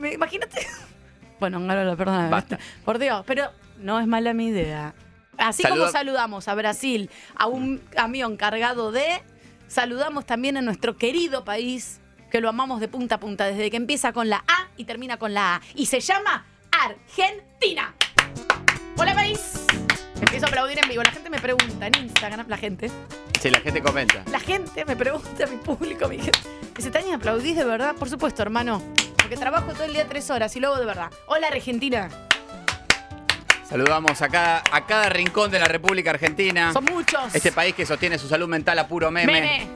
Me- Imagínate. [laughs] Bueno, Angarola, perdóname. Basta. Por Dios, pero no es mala mi idea. Así como Saluda- saludamos a Brasil, a un camión cargado de. Saludamos también a nuestro querido país, que lo amamos de punta a punta, desde que empieza con la A y termina con la A. Y se llama Argentina. Hola, país. Empiezo a aplaudir en vivo. La gente me pregunta en Instagram, la gente. Si la gente comenta. La gente me pregunta, mi público, mi gente. Dice, Tania, ¿aplaudís de verdad? Por supuesto, hermano. Porque trabajo todo el día tres horas y luego de verdad. Hola, Argentina. Saludamos a cada, a cada rincón de la República Argentina. Son muchos. Este país que sostiene su salud mental a puro meme. Meme.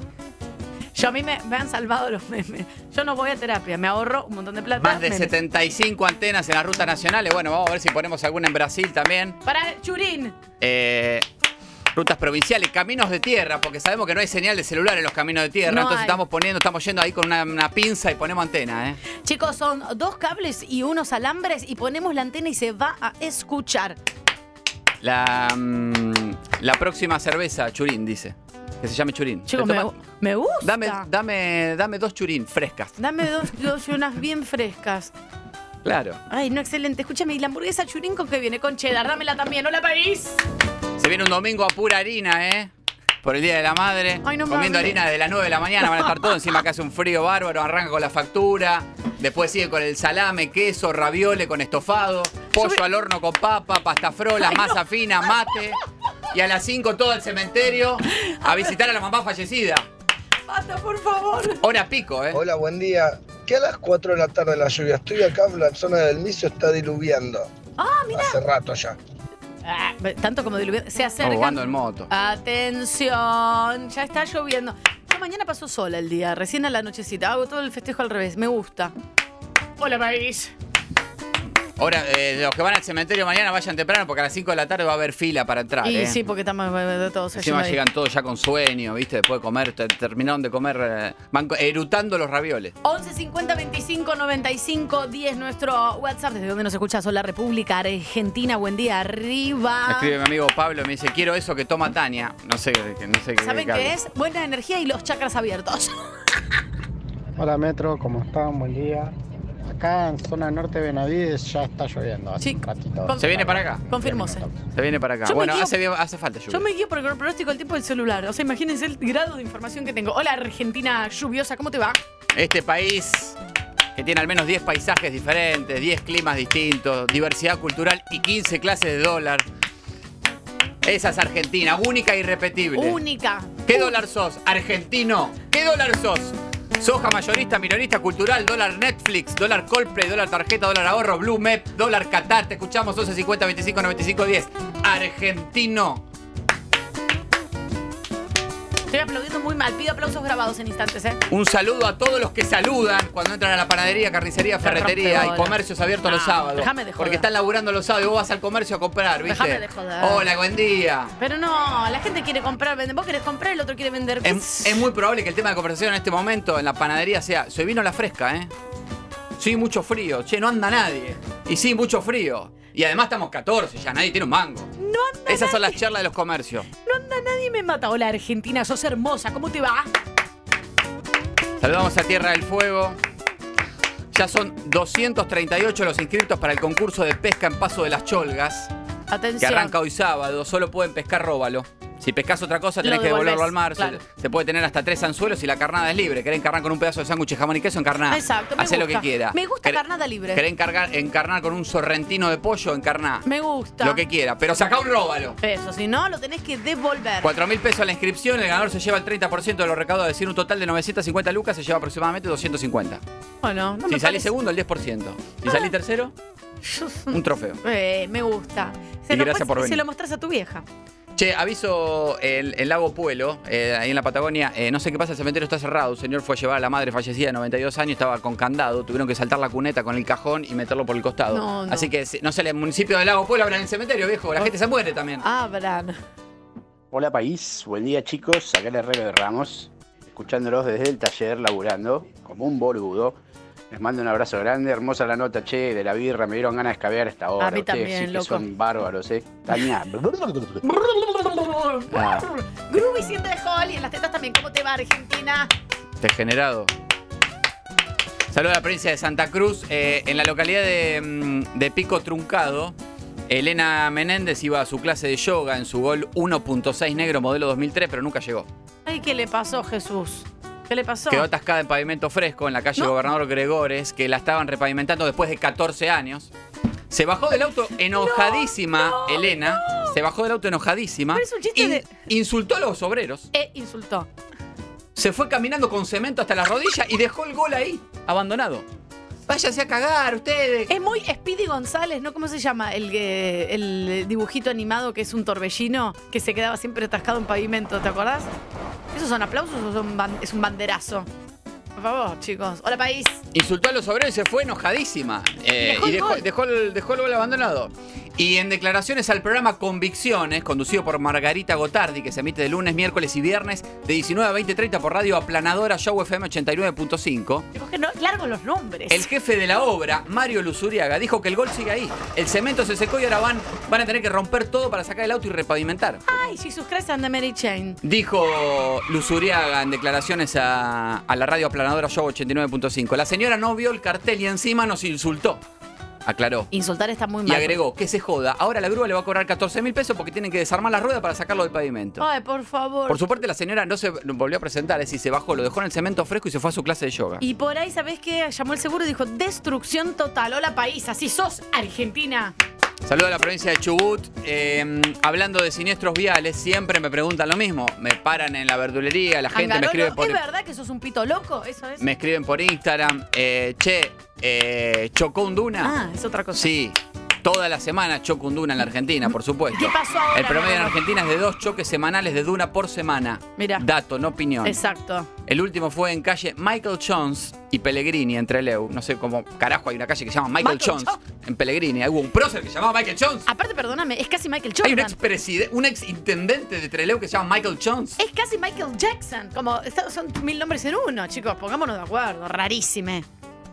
Yo a mí me, me han salvado los memes. Yo no voy a terapia, me ahorro un montón de plata. Más de memes. 75 antenas en las rutas nacionales. Bueno, vamos a ver si ponemos alguna en Brasil también. Para Churín. Eh, rutas provinciales, caminos de tierra, porque sabemos que no hay señal de celular en los caminos de tierra. No entonces hay. estamos poniendo, estamos yendo ahí con una, una pinza y ponemos antena, ¿eh? Chicos, son dos cables y unos alambres y ponemos la antena y se va a escuchar. La, mm, la próxima cerveza, Churín, dice. Que se llame Churín. Chicos, ¿Te me, me gusta. Dame, dame, dame dos Churín frescas. Dame dos, [laughs] dos y unas bien frescas. Claro. Ay, no, excelente. Escúchame, ¿y la hamburguesa churín con qué viene? Con cheddar. Dámela también. Hola, país. Se viene un domingo a pura harina, ¿eh? Por el Día de la Madre. Ay, no me comiendo harina desde las 9 de la mañana. Van a estar todos encima que hace un frío bárbaro. Arranca con la factura. Después sigue con el salame, queso, raviole con estofado. Pollo al horno con papa, pasta frola, masa fina, mate. Y a las 5 todo al cementerio a visitar a la mamá fallecida. Basta, por favor. Hora pico, ¿eh? Hola, buen día. ¿Qué a las 4 de la tarde la lluvia? Estoy acá en la zona del Miso, está diluviando. Ah, mira. Hace rato ya. Ah, tanto como diluviando. Se acerca. jugando en moto. Atención, ya está lloviendo. Yo mañana paso sola el día, recién a la nochecita. Hago todo el festejo al revés, me gusta. Hola, país. Ahora, eh, los que van al cementerio mañana vayan temprano porque a las 5 de la tarde va a haber fila para entrar. Y ¿eh? sí, porque estamos eh, de todos Encima ahí. llegan todos ya con sueño, ¿viste? Después de comer, te- terminaron de comer, eh, van erutando los ravioles. 11 50 25 95 10 nuestro WhatsApp desde donde nos escuchas Hola República Argentina buen día Me arriba escribe mi amigo Pablo y me dice, quiero eso que toma Tania. No sé, qué- no sé qué. ¿Saben qué es? Buena energía y los chakras abiertos [laughs] Hola Metro, ¿cómo están? Buen día. Acá en zona norte de Benavides ya está lloviendo hace un ratito. Se viene para acá. confirmóse Se viene para acá. Yo bueno, guío- hace, bien- hace falta lluvia. Yo me guío por el pronóstico del tiempo del celular o sea imagínense el grado de información que tengo Hola Argentina lluviosa ¿cómo te va? Este país que tiene al menos 10 paisajes diferentes, 10 climas distintos, diversidad cultural y 15 clases de dólar. Esa es Argentina, única e irrepetible. Única ¿Qué dólar sos? Argentino. ¿Qué dólar sos? Soja mayorista, minorista, cultural, dólar Netflix, dólar Coldplay, dólar tarjeta, dólar ahorro, Blue Map, dólar Qatar. Te escuchamos 11 50 25 95 10. Argentino. Estoy aplaudiendo muy mal pido aplausos grabados en instantes ¿eh? Un saludo a todos los que saludan cuando entran a la panadería, carnicería, ferretería y comercios abiertos los Ah, sábados. déjame de joder. Porque están laburando los sábados y vos vas al comercio a comprar, ¿viste? Déjame de joder. Hola, buen día. Pero no, la gente quiere comprar, vender. Vos querés comprar, el otro quiere vender. Es, es muy probable que el tema de conversación en este momento en la panadería sea, soy vino la fresca, ¿eh? Sí, mucho frío. Che, no anda nadie. Y sí, mucho frío. Y además estamos 14, ya nadie tiene un mango. No anda Esas son las charlas de los comercios. No nadie me mata. Hola Argentina, sos hermosa, ¿cómo te va? Saludamos a Tierra del Fuego. Ya son 238 los inscritos para el concurso de pesca en Paso de las Cholgas, que Atención. arranca hoy sábado. Solo pueden pescar róbalo. Si pescas otra cosa, tenés Lo que devolverlo al mar. Se- claro. Se, puede tener hasta tres anzuelos y la carnada es libre. ¿Querés encarnar con un pedazo de sándwich, jamón y queso? Encarná. Exacto, me Hacé lo gusta. que quiera. Me gusta ¿Querés- carnada libre. ¿Querés encargar, encarnar con un sorrentino de pollo? Encarná. Me gusta. Lo que quiera. Pero saca un róbalo. Eso, si no, lo tenés que devolver. 4 mil pesos la inscripción, el ganador se lleva el 30% de los recaudados, es decir, un total de 950 lucas se lleva aproximadamente 250. Bueno, no si me salís segundo, el 10%. Si salís tercero, [laughs] un trofeo. Eh, me gusta. Se Y lo gracias por Se venir. lo mostrás a tu vieja. Che, aviso el, el lago Puelo, eh, ahí en la Patagonia. eh, no sé qué pasa, el cementerio está cerrado. Un señor fue a llevar a la madre fallecida de 92 años, estaba con candado. Tuvieron que saltar la cuneta con el cajón y meterlo por el costado. No, no. Así que, no sé, el municipio del lago Puelo abran el cementerio, viejo. La gente se muere también. Abran. Hola país, buen día chicos, acá el Herrero de Ramos, escuchándolos desde el taller, laburando, como un boludo. Les mando un abrazo grande, hermosa la nota, che, de la birra, me dieron ganas de escabear hasta ahora. A mí Ustedes también, sí que loco. son bárbaros, eh. Tania. [laughs] Ah, Groovy siempre de Hall y en las tetas también. ¿Cómo te va, Argentina? Degenerado. Saludos a la provincia de Santa Cruz. Eh, en la localidad de, mm, de Pico Truncado, Elena Menéndez iba a su clase de yoga en su gol 1.6 negro modelo 2003, pero nunca llegó. Ay, ¿qué le pasó, Jesús? ¿Qué le pasó? Quedó atascada en pavimento fresco en la calle No. Gobernador Gregores, que la estaban repavimentando después de 14 años. Se bajó del auto enojadísima, Elena. Se bajó del auto enojadísima. Pero es un chiste in- de- Insultó a los obreros. E insultó. Se fue caminando con cemento hasta las rodillas y dejó el gol ahí, abandonado. Váyanse a cagar ustedes. Es muy Speedy González, ¿no? ¿Cómo se llama? El, que- el dibujito animado que es un torbellino que se quedaba siempre atascado en pavimento, ¿te acordás? ¿Esos son aplausos o son ban- es un banderazo? Por favor, chicos. Hola, país. Insultó a los obreros y se fue enojadísima. Eh, Dejó y el dejó, gol. dejó el, dejó el gol abandonado. Y en declaraciones al programa Convicciones, conducido por Margarita Gotardi, que se emite de lunes, miércoles y viernes, de 19 a 20 30 por radio aplanadora Show FM 89.5. Chicos, que no, largo los nombres. El jefe de la obra, Mario Luzuriaga, dijo que el gol sigue ahí. El cemento se secó y ahora van, van a tener que romper todo para sacar el auto y repavimentar. Ay, Jesus Christ and the Mary Chain. Dijo Luzuriaga en declaraciones a, a la radio aplanadora Show 89.5. La señora no vio el cartel y encima nos insultó. Aclaró. Insultar está muy Y mal. agregó que se joda. Ahora la grúa le va a cobrar 14 mil pesos porque tienen que desarmar la rueda para sacarlo del pavimento. Ay, por favor. Por su parte, la señora no se volvió a presentar, es decir, se bajó, lo dejó en el cemento fresco y se fue a su clase de yoga. Y por ahí, ¿sabés qué? Llamó el seguro y dijo, destrucción total. Hola, país. Así sos, Argentina. Saludo a la provincia de Chubut. Eh, hablando de siniestros viales, siempre me preguntan lo mismo. Me paran en la verdulería, la gente me escribe por, ¿Es verdad que sos un pito loco? ¿Eso es? me escriben por Instagram. eh, che, eh, ¿chocó un duna? Ah, es otra cosa. Sí. Toda la semana choco un duna en la Argentina, por supuesto. ¿Qué pasó ahora, El promedio en? Argentina es de dos choques semanales de duna por semana. Mira. Dato, no opinión. Exacto. El último fue en calle Michael Jones y Pellegrini, entre Leu. No sé cómo carajo hay una calle que se llama Michael, Michael Jones Jones. en Pellegrini. Hubo un prócer que se llamaba Michael Jones. Aparte, perdóname, es casi Michael Hay un ex un ex intendente de Trelew que se llama Michael Jones. Es casi Michael Jackson. Como son mil nombres en uno, chicos. Pongámonos de acuerdo. Rarísime.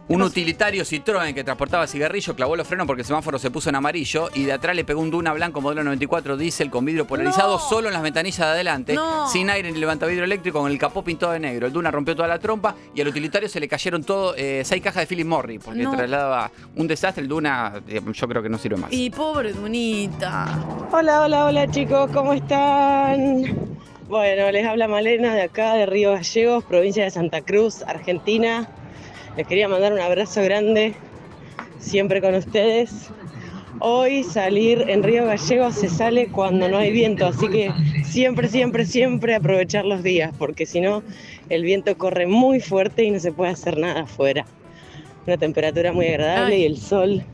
Un utilitario Citroën que transportaba cigarrillo clavó los frenos porque el semáforo se puso en amarillo y de atrás le pegó un Duna blanco modelo 94 diésel con vidrio polarizado No. solo en las ventanillas de adelante, No. sin aire ni levantavidrio eléctrico, con el capó pintado de negro. El Duna rompió toda la trompa y al utilitario se le cayeron todo eh, seis cajas de Philip Morris porque No. trasladaba un desastre. El Duna eh, yo creo que no sirve más. Y pobre Dunita. Hola, hola, hola chicos, ¿cómo están? Bueno, les habla Malena de acá, de Río Gallegos, provincia de Santa Cruz, Argentina. Les quería mandar un abrazo grande, siempre con ustedes. Hoy salir en Río Gallegos se sale cuando no hay viento, así que siempre, siempre, siempre aprovechar los días, porque si no, el viento corre muy fuerte y no se puede hacer nada afuera. Una temperatura muy agradable Ay. y el sol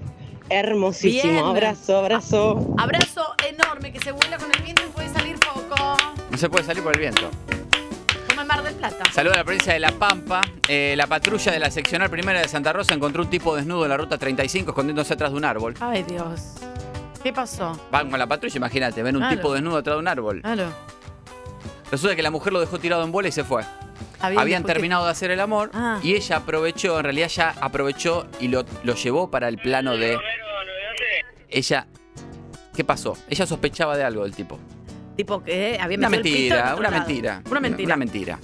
hermosísimo. Bien. Abrazo, abrazo. Abrazo enorme que se vuela con el viento y puede salir poco. No se puede salir por el viento. Mar del Plata. Saludos a la provincia de La Pampa. Eh, la patrulla de la seccional primera de Santa Rosa encontró un tipo desnudo en la ruta 35 escondiéndose atrás de un árbol. Ay, Dios. ¿Qué pasó? Van con la patrulla, imagínate, ven un tipo desnudo atrás de un árbol. Resulta que la mujer lo dejó tirado en bola y se fue. Habían terminado de hacer el amor Ah. y ella aprovechó, en realidad ya aprovechó y lo, lo llevó para el plano de... Ella... ¿Qué pasó? Ella sospechaba de algo del tipo. Tipo que había Una mentira, una mentira. Una mentira. Una mentira.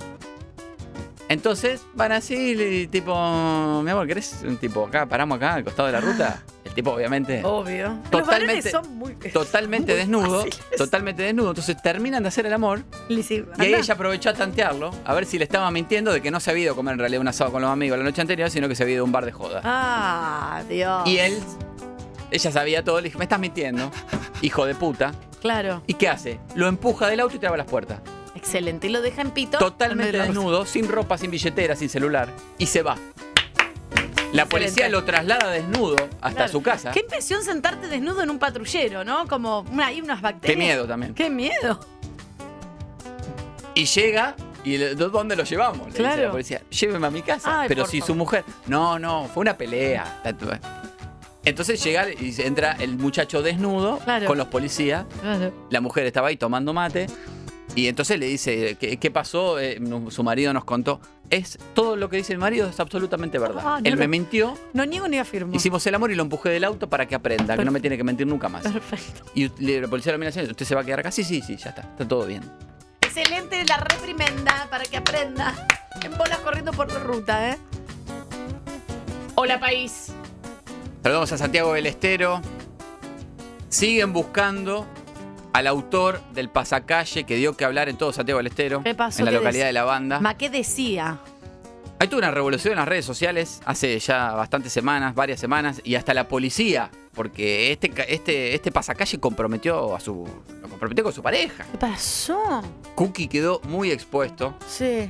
Entonces van así, tipo, mi amor, ¿querés un tipo acá? Paramos acá al costado de la ruta. El tipo, obviamente, Obvio. Totalmente- varones son muy. [laughs] totalmente muy desnudo. fáciles. Totalmente desnudo. Entonces terminan de hacer el amor. Y sí, Y ahí ella aprovechó a tantearlo, a ver si le estaba mintiendo de que no se había ido a comer en realidad un asado con los amigos la noche anterior, sino que se había ido a un bar de joda. Ah, Dios. Y él, ella sabía todo, le dijo, me estás mintiendo, hijo de puta. Claro. ¿Y qué hace? Lo empuja del auto y traba las puertas. Excelente. Y lo deja en pito. Totalmente desnudo, sin ropa, sin billetera, sin celular. Y se va. La policía lo traslada desnudo hasta Claro. su casa. Qué impresión sentarte desnudo en un patrullero, ¿no? Como una- hay unas bacterias. Qué miedo también. Qué miedo. Y llega y le- ¿dó- ¿dónde lo llevamos? Le dice Claro. la policía. Lléveme a mi casa. Ay, Pero por si su favor. mujer. No, no, fue una pelea. Entonces llega y entra el muchacho desnudo Claro. con los policías. Claro. La mujer estaba ahí tomando mate. Y entonces le dice, ¿qué, qué pasó? Eh, no- su marido nos contó. Es todo lo que dice el marido es absolutamente verdad. Ah, no Él me mintió, No niego ni afirmo. hicimos el amor y lo empujé del auto para que aprenda, que no me tiene que mentir nunca más. Perfecto. Y la policía lo mira y dice, ¿usted se va a quedar acá? Sí, sí, sí, ya está, está todo bien. Excelente la reprimenda para que aprenda. En bolas corriendo por la ruta, ¿eh? Hola, país. Saludamos a Santiago del Estero. Siguen buscando al autor del pasacalle que dio que hablar en todo Santiago del Estero. ¿Qué pasó? En la ¿Qué localidad de La Banda. Ma, ¿qué decía? Hay toda una revolución en las redes sociales hace ya bastantes semanas, varias semanas, y hasta la policía, porque este, este, este pasacalle comprometió a su. lo comprometió con su pareja. ¿Qué pasó? Cookie quedó muy expuesto. Sí.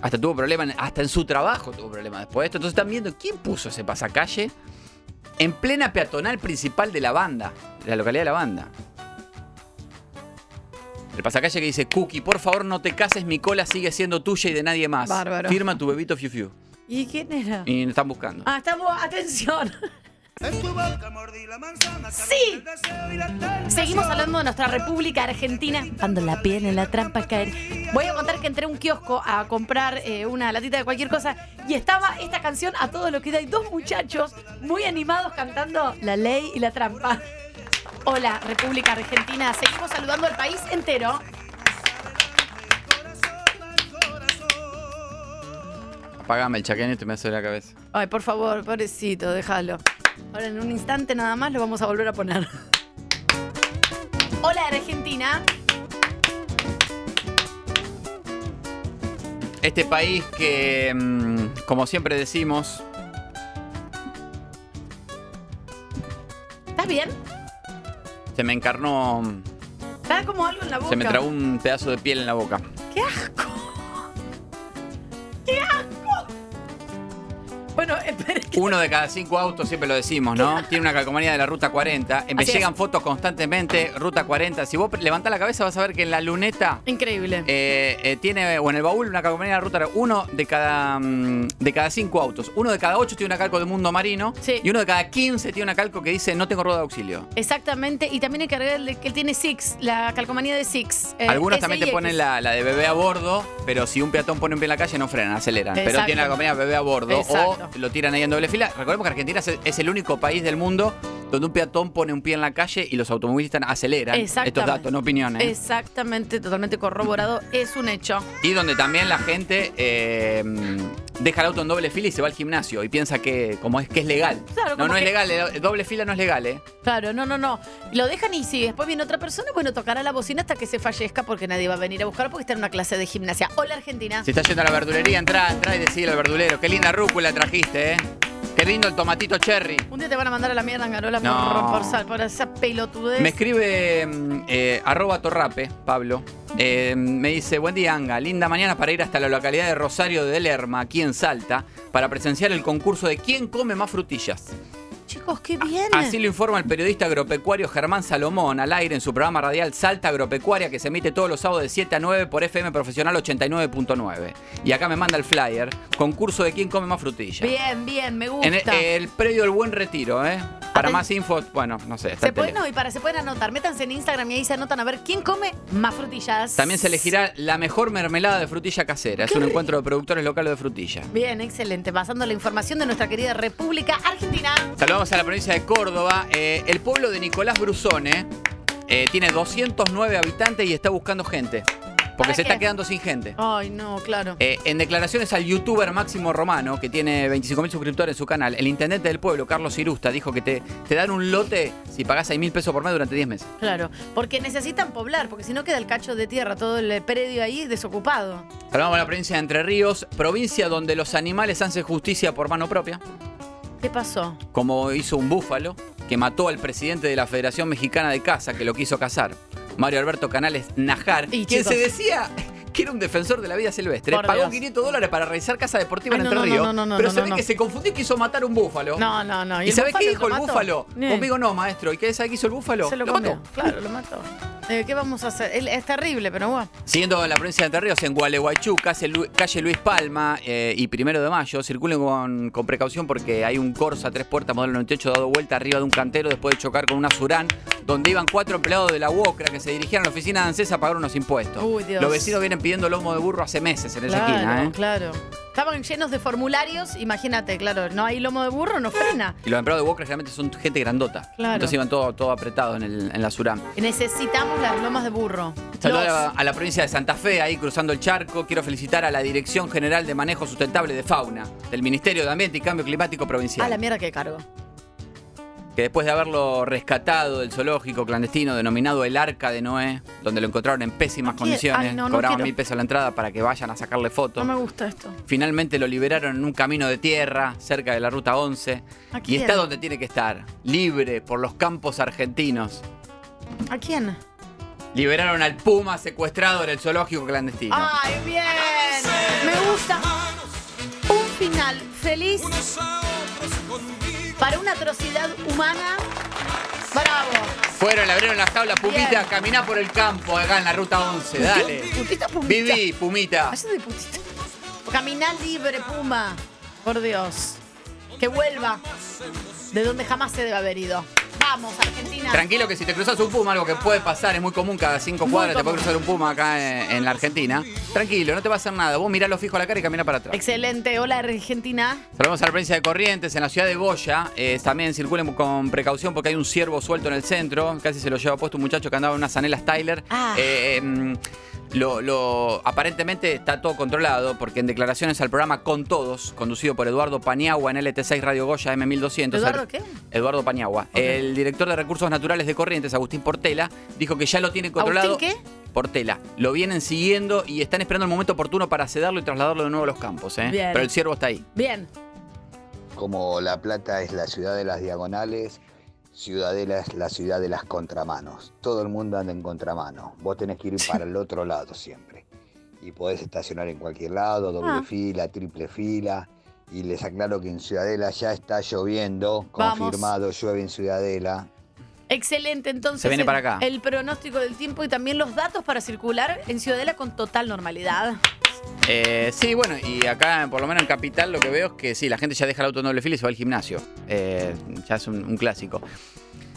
Hasta tuvo problemas, hasta en su trabajo tuvo problemas después de esto. Entonces están viendo quién puso ese pasacalle en plena peatonal principal de la banda, de la localidad de la banda. El pasacalle que dice, Cookie, por favor no te cases, mi cola sigue siendo tuya y de nadie más. Bárbaro. Firma tu bebito Fiu Fiu. ¿Y quién era? Y están buscando. Ah, estamos. Atención. Sí. Seguimos hablando de nuestra República Argentina. Cuando la piel en la trampa caer. Voy a contar que entré a un kiosco a comprar eh, una latita de cualquier cosa y estaba esta canción a todo lo que da. Hay dos muchachos muy animados cantando La Ley y la Trampa. Hola, República Argentina. Seguimos saludando al país entero. Apagame el chaquén y te me hace la cabeza. Ay, por favor, pobrecito, déjalo. Ahora en un instante nada más lo vamos a volver a poner. Hola, Argentina. Este país que, mm, como siempre decimos, ¿Estás bien? se me encarnó, Está como algo en la boca. se me tragó un pedazo de piel en la boca. Uno de cada cinco autos, siempre lo decimos, ¿no? Tiene una calcomanía de la Ruta 40. Me Así es. llegan fotos constantemente, Ruta 40. Si vos levantás la cabeza vas a ver que en la luneta Increíble. eh, eh, tiene, o en el baúl, una calcomanía de la Ruta Uno de cada, mm, de cada cinco autos. Uno de cada ocho tiene una calco de mundo marino. Y uno de cada 15 tiene una calco que dice no tengo rueda de auxilio. Exactamente, y también hay que agregarle que él tiene Six, la calcomanía de Six. eh, Algunos también te ponen la, la de bebé a bordo, pero si un peatón pone un pie en la calle no frenan, aceleran. Pero tiene la compañía bebé a bordo Exacto. o lo tiran ahí en doble fila. Recordemos que Argentina es- el único país del mundo donde un peatón pone un pie en la calle y los automovilistas aceleran. Estos datos, no opiniones. Exactamente, totalmente corroborado, es un hecho. Y donde también la gente eh, deja el auto en doble fila y se va al gimnasio y piensa que como es que es legal. Claro, no, como no es legal, el doble fila no es legal, ¿eh? Claro, no, no, no. Lo dejan y si después viene otra persona, bueno, tocará la bocina hasta que se fallezca porque nadie va a venir a buscarlo porque está en una clase de gimnasia. Hola, Argentina. Si está yendo a la verdulería, entra, entra y decide al verdulero. Qué linda rúcula trajiste, ¿eh? Qué lindo el tomatito cherry. Un día te van a mandar a la mierda, Angarola, por, No. por, sal- por esa pelotudez. Me escribe mm, eh, arroba torrape, Pablo. Eh, me dice, buen día, Anga. Linda mañana para ir hasta la localidad de Rosario de Lerma, aquí en Salta, para presenciar el concurso de quién come más frutillas. Chicos, qué bien. Así lo informa el periodista agropecuario Germán Salomón al aire en su programa radial Salta Agropecuaria que se emite todos los sábados de 7 a 9 por FM Profesional 89.9. Y acá me manda el flyer, concurso de quién come más frutillas. Bien, bien, me gusta. En el, el predio del Buen Retiro, ¿eh? Para Aten- más info, bueno, no sé. Se pueden, no, y para se pueden anotar. Métanse en Instagram y ahí se anotan a ver quién come más frutillas. También se elegirá la mejor mermelada de frutilla casera. Es un encuentro de productores locales de frutilla. Bien, excelente. Pasando la información de nuestra querida República Argentina. Saludamos a la provincia de Córdoba. Eh, el pueblo de Nicolás Brusone eh, tiene 209 habitantes y está buscando gente. Porque ¿Para se qué? está quedando sin gente. Ay, no, claro. Eh, en declaraciones al youtuber Máximo Romano, que tiene 25.000 suscriptores en su canal, el intendente del pueblo, Carlos Irusta, dijo que te, te dan un lote si pagás 6 mil pesos por mes durante 10 meses. Claro, porque necesitan poblar, porque si no queda el cacho de tierra, todo el predio ahí desocupado. Saludamos a la provincia de Entre Ríos, provincia donde los animales hacen justicia por mano propia, ¿Qué pasó? como hizo un búfalo que mató al presidente de la Federación Mexicana de Caza, que lo quiso cazar, Mario Alberto Canales Najar, Y, quien chicos. se decía que era un defensor de la vida silvestre. Por Pagó Dios. 500 dólares para realizar casa deportiva Ay, en no, Entre no, Ríos. no, no, no, pero se ve que se confundió y quiso matar un búfalo. No, no, no. ¿Y, el sabés qué dijo el búfalo? Conmigo no, maestro. ¿Y qué sabe qué hizo el búfalo? Se lo, mató. Claro, lo mató. Eh, ¿Qué vamos a hacer? Es terrible, pero bueno. Siguiendo en la provincia de Entre Ríos, en Gualeguaychú, calle Luis Palma eh, y primero de mayo, circulen con, con precaución porque hay un Corsa tres puertas modelo 98 dado vuelta arriba de un cantero después de chocar con una Surán, donde iban cuatro empleados de la UOCRA que se dirigían a la oficina de ANSES a pagar unos impuestos. Uy, Dios. Los vecinos vienen pidiendo lomo de burro hace meses en esa Claro, esquina, ¿eh? claro. Estaban llenos de formularios, imagínate, claro, no hay lomo de burro, no frena. Y los empleados de UOCRA generalmente son gente grandota. Claro. Entonces iban todo, todo apretados en, el- en la Surán. Necesitamos las lomas de burro. Saludos Los- a, a la provincia de Santa Fe, ahí cruzando el charco. Quiero felicitar a la Dirección General de Manejo Sustentable de Fauna, del Ministerio de Ambiente y Cambio Climático Provincial. A la mierda que cargo. Que después de haberlo rescatado del zoológico clandestino denominado el Arca de Noé, donde lo encontraron en pésimas quiero- condiciones, ay, no, no cobraban quiero. mil pesos la entrada para que vayan a sacarle fotos. No me gusta esto. Finalmente lo liberaron en un camino de tierra cerca de la ruta 11 ¿A y está donde tiene que estar, libre por los campos argentinos. ¿A quién? Liberaron al puma secuestrado en el zoológico clandestino. ¡Ay, bien! Me gusta. Un final feliz para una atrocidad humana. Bravo. Fueron, le abrieron la jaula, Pumita, Bien. caminá por el campo acá en la ruta 11, dale. Putita, pumita. Viví, Pumita. Vaya de putita. Caminar libre, Puma. Por Dios. Que vuelva de donde jamás se debe haber ido. Vamos, Argentina. Tranquilo que si te cruzas un puma, algo que puede pasar, es muy común, cada cinco cuadras te puede cruzar un puma acá en, en la Argentina. Tranquilo, no te va a hacer nada. Vos miralo fijo a la cara y camina para atrás. Excelente. Hola, Argentina. Saludamos a la provincia de Corrientes, en la ciudad de Goya. Eh, también circulen con precaución porque hay un ciervo suelto en el centro. Casi se lo lleva puesto un muchacho que andaba en unas anelas Tyler. Ah. Eh, em, lo, lo- aparentemente está todo controlado porque en declaraciones al programa Con Todos, conducido por Eduardo Paniagua en LT6 Radio Goya M1200. ¿Eduardo qué? Eduardo Paniagua. El director de Recursos Naturales de Corrientes, Agustín Portela, dijo que ya lo tiene controlado. ¿Agustín Portela. Lo vienen siguiendo y están esperando el momento oportuno para sedarlo y trasladarlo de nuevo a los campos. ¿eh? Bien. Pero el ciervo está ahí. Bien. Como La Plata es la ciudad de las diagonales, Ciudadela es la ciudad de las contramanos. Todo el mundo anda en contramano. Vos tenés que ir [laughs] para el otro lado siempre. Y podés estacionar en cualquier lado, doble Ah. fila, triple fila. Y les aclaro que en Ciudadela ya está lloviendo, Vamos. confirmado, llueve en Ciudadela. Excelente, entonces. Se viene el- para acá. El pronóstico del tiempo y también los datos para circular en Ciudadela con total normalidad. Eh, sí, bueno, y acá, por lo menos en Capital, lo que veo es que sí, la gente ya deja el auto en doble fila y se va al gimnasio. Eh, ya es un, un clásico.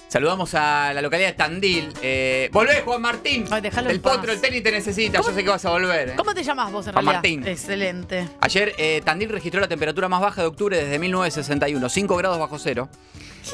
Saludamos a la localidad de Tandil. Eh, ¡Volvé, Juan Martín! déjalo el en paz. potro, el tenis te necesita. Yo sé que vas a volver. ¿eh? ¿Cómo te llamas vos en Juan realidad? Martín. Excelente. Ayer eh, Tandil registró la temperatura más baja de octubre desde 1961, 5 grados bajo cero.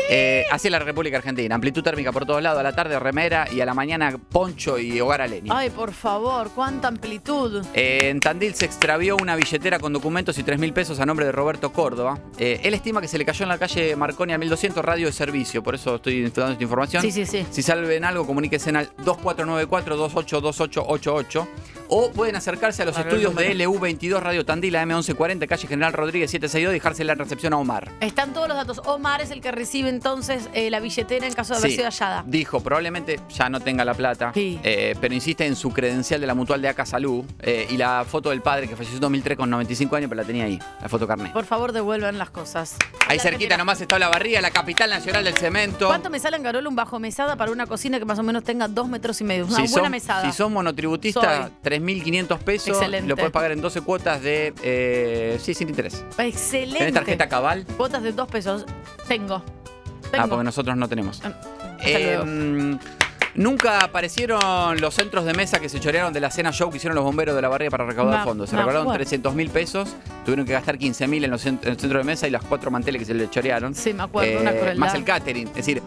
Eh, hacia la República Argentina. Amplitud térmica por todos lados. A la tarde remera y a la mañana poncho y hogar a leña. Ay, por favor, cuánta amplitud. Eh, en Tandil se extravió una billetera con documentos y 3 mil pesos a nombre de Roberto Córdoba. Eh, él estima que se le cayó en la calle Marconi al 1200 radio de servicio, por eso estoy dando esta información. Sí, sí, sí. Si salven algo, comuníquense al 2494-282888 o pueden acercarse a los estudios de número. LU22 Radio Tandil, AM1140, calle General Rodríguez 762 y dejársela en recepción a Omar. Están todos los datos. Omar es el que recibe entonces eh, la billetera en caso de haber Sí, sido hallada. Dijo, probablemente ya no tenga la plata, eh, pero insiste en su credencial de la mutual de Aca Salud eh, y la foto del padre que falleció en 2003 con 95 años, pero la tenía ahí, la foto carnet. Por favor, devuelvan las cosas. Ahí cerquita nomás está la barría, la capital nacional del cemento. ¿Cuánto me sale en Garolo un bajo mesada para una cocina que más o menos tenga dos metros y medio? Una si buena son, mesada. Si son monotributistas, 3.500 pesos. Excelente. Lo puedes pagar en 12 cuotas de. eh, sí, sin interés. Excelente. ¿Tenés tarjeta cabal? Cuotas de dos pesos. Tengo. Tengo. Ah, porque nosotros no tenemos. Hasta Eh, luego. Nunca aparecieron los centros de mesa que se chorearon de la cena show que hicieron los bomberos de la barria para recaudar No, fondos. Se no, recaudaron bueno. 300 mil pesos, tuvieron que gastar 15 mil en los cent- en el centro de mesa y las cuatro manteles que se le chorearon. Sí, me acuerdo, una crueldad. Más el catering. Es decir,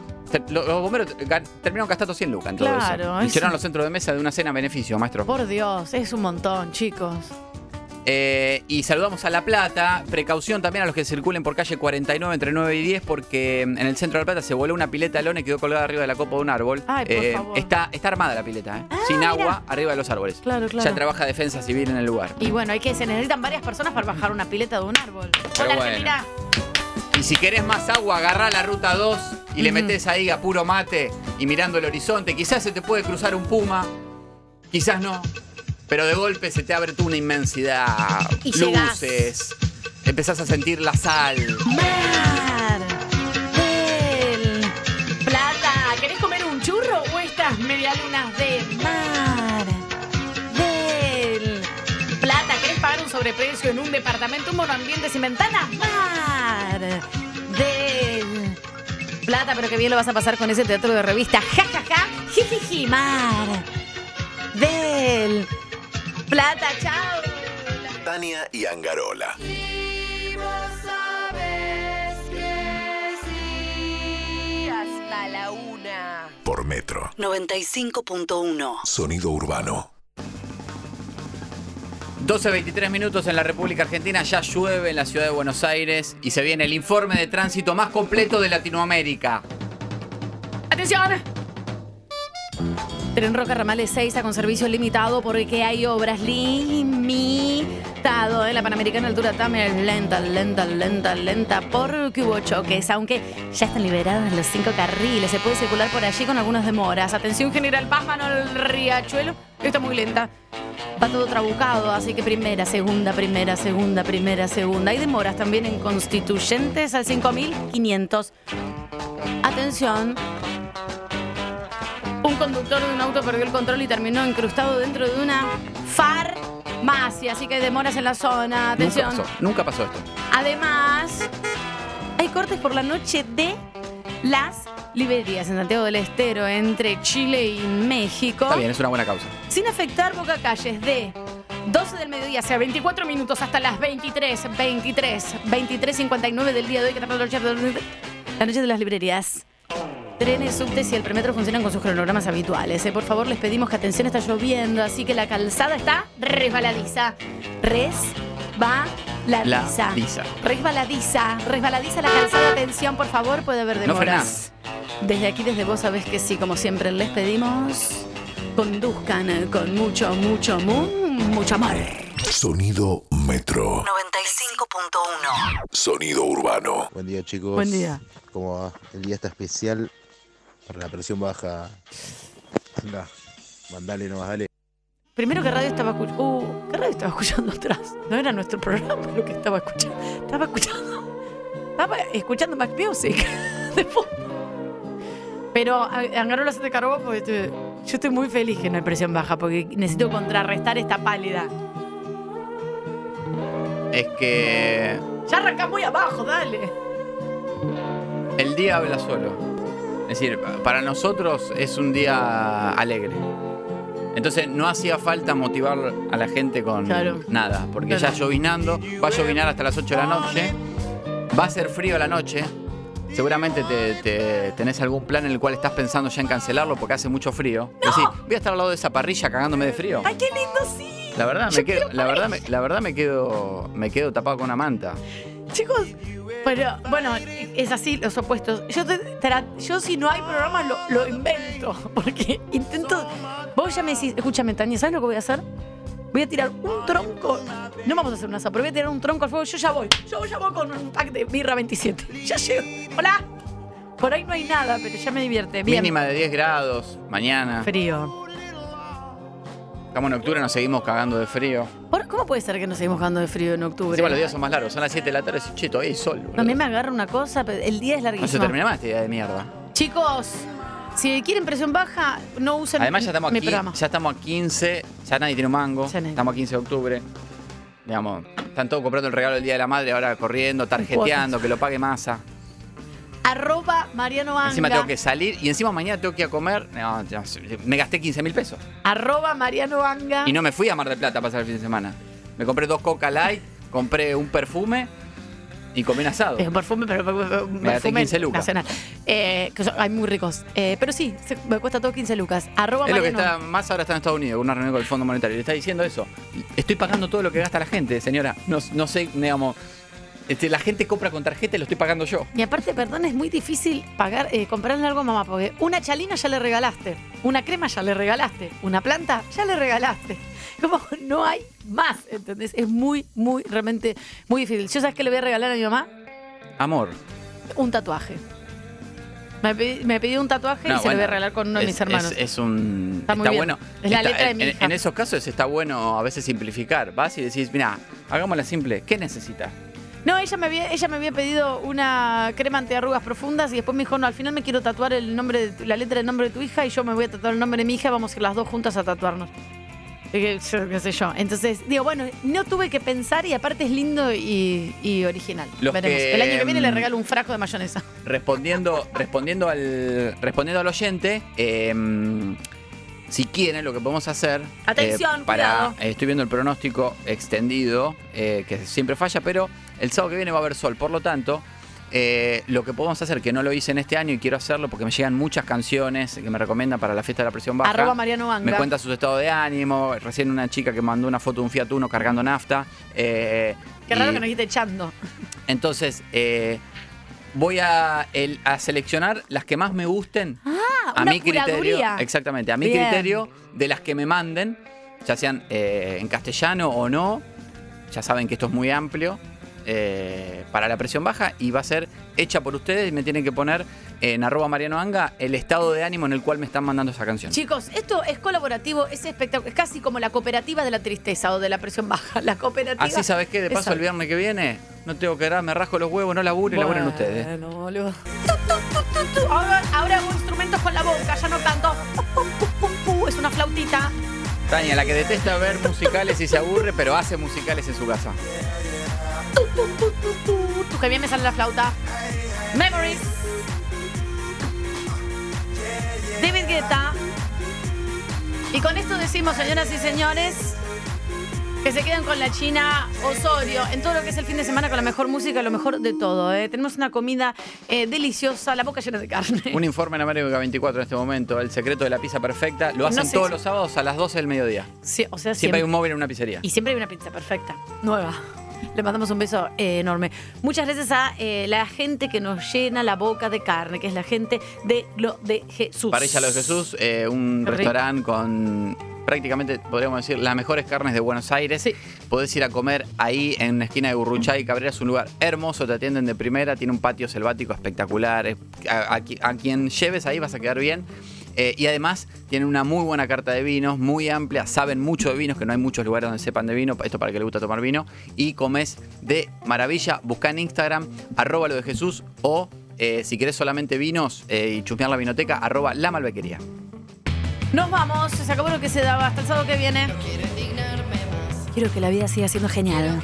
los bomberos terminaron gastando 100 lucas en todo Claro, eso. Y es- los centros de mesa de una cena a beneficio, maestro. Por Dios, es un montón, chicos. Eh, y saludamos a La Plata. Precaución también a los que circulen por calle 49 entre 9 y 10 porque mm, en el centro de La Plata se voló una pileta de lona y quedó colgada arriba de la copa de un árbol. Ay, por Eh, favor. Ah, Está, está armada la pileta, ¿eh? sin agua, arriba de los árboles. Claro, claro. Ya trabaja defensa civil en el lugar. Y bueno, hay que se necesitan varias personas para bajar una pileta de un árbol. Pero Hola, bueno. Y si querés más agua, agarrá la ruta 2 y le metés ahí a puro mate y mirando el horizonte. Quizás se te puede cruzar un puma, quizás no. Pero de golpe se te abre toda una inmensidad. Y llegás. luces. Empezás a sentir la sal. Mar del Plata. ¿Querés comer un churro o estas medialunas de mar del Plata? ¿Querés pagar un sobreprecio en un departamento, un monoambiente sin ventanas? Mar del Plata, pero qué bien lo vas a pasar con ese teatro de revista. Ja, ja, ja. Jijiji, mar del Plata. Chao. Tania y Angarola. Hasta la una. Por Metro. 95.1. Sonido urbano. 12.23 minutos en la República Argentina, ya llueve en la ciudad de Buenos Aires y se viene el informe de tránsito más completo de Latinoamérica. ¡Atención! Tren Roca Ramales 6 está con servicio limitado porque hay obras limitado en la Panamericana altura también lenta, lenta, lenta, lenta porque hubo choques, aunque ya están liberados los cinco carriles, se puede circular por allí con algunas demoras. Atención General Pazman el Riachuelo, está muy lenta. Va todo trabucado, así que primera, segunda, primera, segunda, primera, segunda. Hay demoras también en Constituyentes al 5500. Atención, un conductor de un auto perdió el control y terminó incrustado dentro de una farmacia, así que hay demoras en la zona. Atención. Nunca pasó, nunca pasó esto. Además, hay cortes por la noche de las librerías en Santiago del Estero entre Chile y México. Está bien, es una buena causa. Sin afectar Boca Calles de 12 del mediodía, o sea, 24 minutos hasta las 23, 23, 23, 59 del día de hoy, que está la noche de las librerías. Trenes, subtes y el premetro funcionan con sus cronogramas habituales. ¿eh? Por favor, les pedimos que atención, está lloviendo, así que la calzada está resbaladiza. Resbaladiza. Resbaladiza. Resbaladiza la calzada. Atención, por favor, puede haber No demoras. Desde aquí, desde vos sabés que sí, como siempre les pedimos, conduzcan con mucho, mucho, mu- mucho amor. Sonido Metro. 95.1. Sonido urbano. Buen día, chicos. Buen día. ¿Cómo va? El día está especial para la presión baja. Anda, mandale, no dale. Primero que radio estaba escuchando. Uh, ¿qué radio estaba escuchando atrás? No era nuestro programa lo que estaba escuchando. Estaba escuchando. Estaba escuchando Mac Music. [laughs] de fondo. Pero Angarola se te cargó porque estoy- yo estoy muy feliz que no hay presión baja porque necesito contrarrestar esta pálida. Es que Ya arranca muy abajo, dale. el día habla solo. Es decir, para nosotros es un día alegre. Entonces no hacía falta motivar a la gente con Claro. nada, porque Claro. ya llovinando, va a llovinar hasta las 8 de la noche, va a ser frío a la noche. Seguramente te, te- tenés algún plan en el cual estás pensando ya en cancelarlo porque hace mucho frío. Decís, voy a estar al lado de esa parrilla cagándome de frío. ¡Ay, qué lindo, sí! La verdad, Yo me quedo, la verdad, me, la verdad me quedo, me quedo tapado con una manta. Chicos, pero bueno, es así, los opuestos. Yo, te- yo si no hay programa lo, lo invento, [laughs] porque intento... Vos ya me decís, escúchame, Tania, ¿sabes lo que voy a hacer? Voy a tirar un tronco, no vamos a hacer una asado, pero voy a tirar un tronco al fuego, yo ya voy, yo ya voy con un pack de birra 27, [laughs] ya llego, hola. Por ahí no hay nada, pero ya me divierte, bien. Mínima de 10 grados, mañana. Frío. Estamos en octubre, nos seguimos cagando de frío. Por- ¿Cómo puede ser que nos seguimos cagando de frío en octubre? Encima los días son más largos, son las 7 de la tarde, che, todavía hay sol. boludo. A mí me agarra una cosa, pero el día es No se larguísimo. termina más este día de mierda. Chicos, si quieren presión baja, no usen Además ya estamos mi aquí, programa. ya estamos a 15, ya nadie tiene un mango, Ya nadie. estamos a 15 de octubre. Digamos, están todos comprando el regalo del Día de la Madre, ahora corriendo, tarjeteando, que lo pague masa. Arroba Mariano Anga. Encima tengo que salir y encima mañana tengo que ir a comer. No, ya, me gasté 15 mil pesos. Arroba Mariano Anga. Y no me fui a Mar del Plata a pasar el fin de semana. Me compré dos Coca Light, compré un perfume y comí un asado. Es un perfume, pero pero- pero- Me gasté perfume 15 lucas. nacional. Eh, que son- hay muy ricos. Eh, pero sí, se- me cuesta todo 15 lucas. Arroba Es lo que está, más ahora está en Estados Unidos, una reunión con el Fondo Monetario. Le está diciendo eso. Estoy pagando todo lo que gasta la gente, señora. No, no sé, digamos. Este, la gente compra con tarjeta y lo estoy pagando yo. Y aparte, perdón, es muy difícil pagar, eh, comprarle algo a mamá, porque una chalina ya le regalaste, una crema ya le regalaste, una planta ya le regalaste. [laughs] Como no hay más, ¿entendés? Es muy, muy, realmente muy difícil. ¿Yo sabes qué le voy a regalar a mi mamá? Amor. Un tatuaje. Me, pedí- me pidió un tatuaje No, y se bueno, lo voy a regalar con uno de es- mis hermanos. Es, es un. Está muy bien. bueno. Es la Está- letra de en, mi hija. en esos casos está bueno a veces simplificar. Vas y decís, mira, hagámosla simple. ¿Qué necesitas? No, ella me había, ella me había pedido una crema antiarrugas profundas y después me dijo, no, al final me quiero tatuar el nombre, de- la letra del nombre de tu hija y yo me voy a tatuar el nombre de mi hija, vamos a ir las dos juntas a tatuarnos. Qué sé yo. Entonces, digo, bueno, no tuve que pensar y aparte es lindo y, y original. Los Veremos. que, el año que viene le mm, regalo un frasco de mayonesa. Respondiendo, respondiendo al. Respondiendo al oyente. eh, si quieren, lo que podemos hacer. eh, Atención, para, eh, Estoy viendo el pronóstico extendido, eh, que siempre falla, pero el sábado que viene va a haber sol. Por lo tanto, lo que podemos hacer, que no lo hice en este año y quiero hacerlo porque me llegan muchas canciones que me recomiendan para la fiesta de la presión baja. Arroba Mariano Vanga. Me cuenta sus estados de ánimo. Recién una chica que mandó una foto de un Fiat Uno cargando nafta. Qué raro y- que nos esté echando. entonces, voy a, el- a seleccionar las que más me gusten. Ah, a una mi criterio. Exactamente, a mi Bien. criterio, de las que me manden, ya sean eh, en castellano o no. Ya saben que esto es muy amplio. eh, para la presión baja y va a ser hecha por ustedes y me tienen que poner en arroba Mariano Anga el estado de ánimo en el cual me están mandando esa canción. Chicos, esto es colaborativo, es espectacular. Es casi como la cooperativa de la tristeza o de la presión baja. La cooperativa. Así sabes que de paso el viernes que viene no tengo que dar, me rasco los huevos, no laburo y laburen ustedes. Bueno, boludo. Tu. Ahora, ahora hago instrumentos con la boca, ya no canto. Es una flautita. Tania, la que detesta ver musicales y se aburre, pero hace musicales en su casa. Tu, tu, tu, tu, tu. Tu, que bien me sale la flauta. Memories. David Guetta. Y con esto decimos, señoras y señores, que se queden con la China Osorio en todo lo que es el fin de semana con la mejor música, lo mejor de todo. ¿eh? Tenemos una comida eh, deliciosa, la boca llena de carne. Un informe en América 24 en este momento, el secreto de la pizza perfecta. Lo No hacen sé todos si- los sábados a las 12 del mediodía. Sí, o sea, Siempre hay un móvil en una pizzería. Y siempre hay una pizza perfecta, nueva. Le mandamos un beso eh, enorme. Muchas gracias a eh, la gente que nos llena la boca de carne, que es la gente de lo de Jesús. Parilla Lo de Jesús, eh, un rico. restaurante con prácticamente, podríamos decir, las mejores carnes de Buenos Aires. Podés ir a comer ahí en la esquina de Urruchay y Cabrera, es un lugar hermoso, te atienden de primera, tiene un patio selvático espectacular. es- A, a quien lleves ahí vas a quedar bien. Eh, y además tienen una muy buena carta de vinos, muy amplia, saben mucho de vinos, que no hay muchos lugares donde sepan de vino, esto para que le gusta tomar vino, y comes de maravilla. Busca en Instagram, arroba lo de Jesús, o eh, si querés solamente vinos eh, y chusmear la vinoteca, arroba la malvequería. Nos vamos, se acabó lo que se daba. Hasta el sábado que viene. Quiero que la vida siga siendo genial.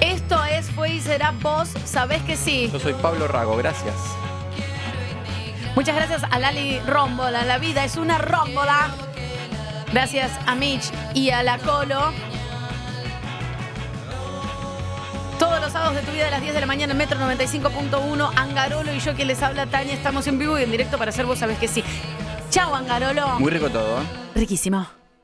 Esto es Fue y Será Vos, sabés que sí. Yo soy Pablo Rago, gracias. Muchas gracias a Lali Rómbola. La vida es una rómbola. Gracias a Mitch y a la Colo. Todos los sábados de tu vida a las 10 de la mañana en Metro 95.1. Angarolo y yo quien les habla, Tania, estamos en vivo y en directo para hacer vos sabés que sí. Chao, Angarolo. Muy rico todo, ¿eh? Riquísimo.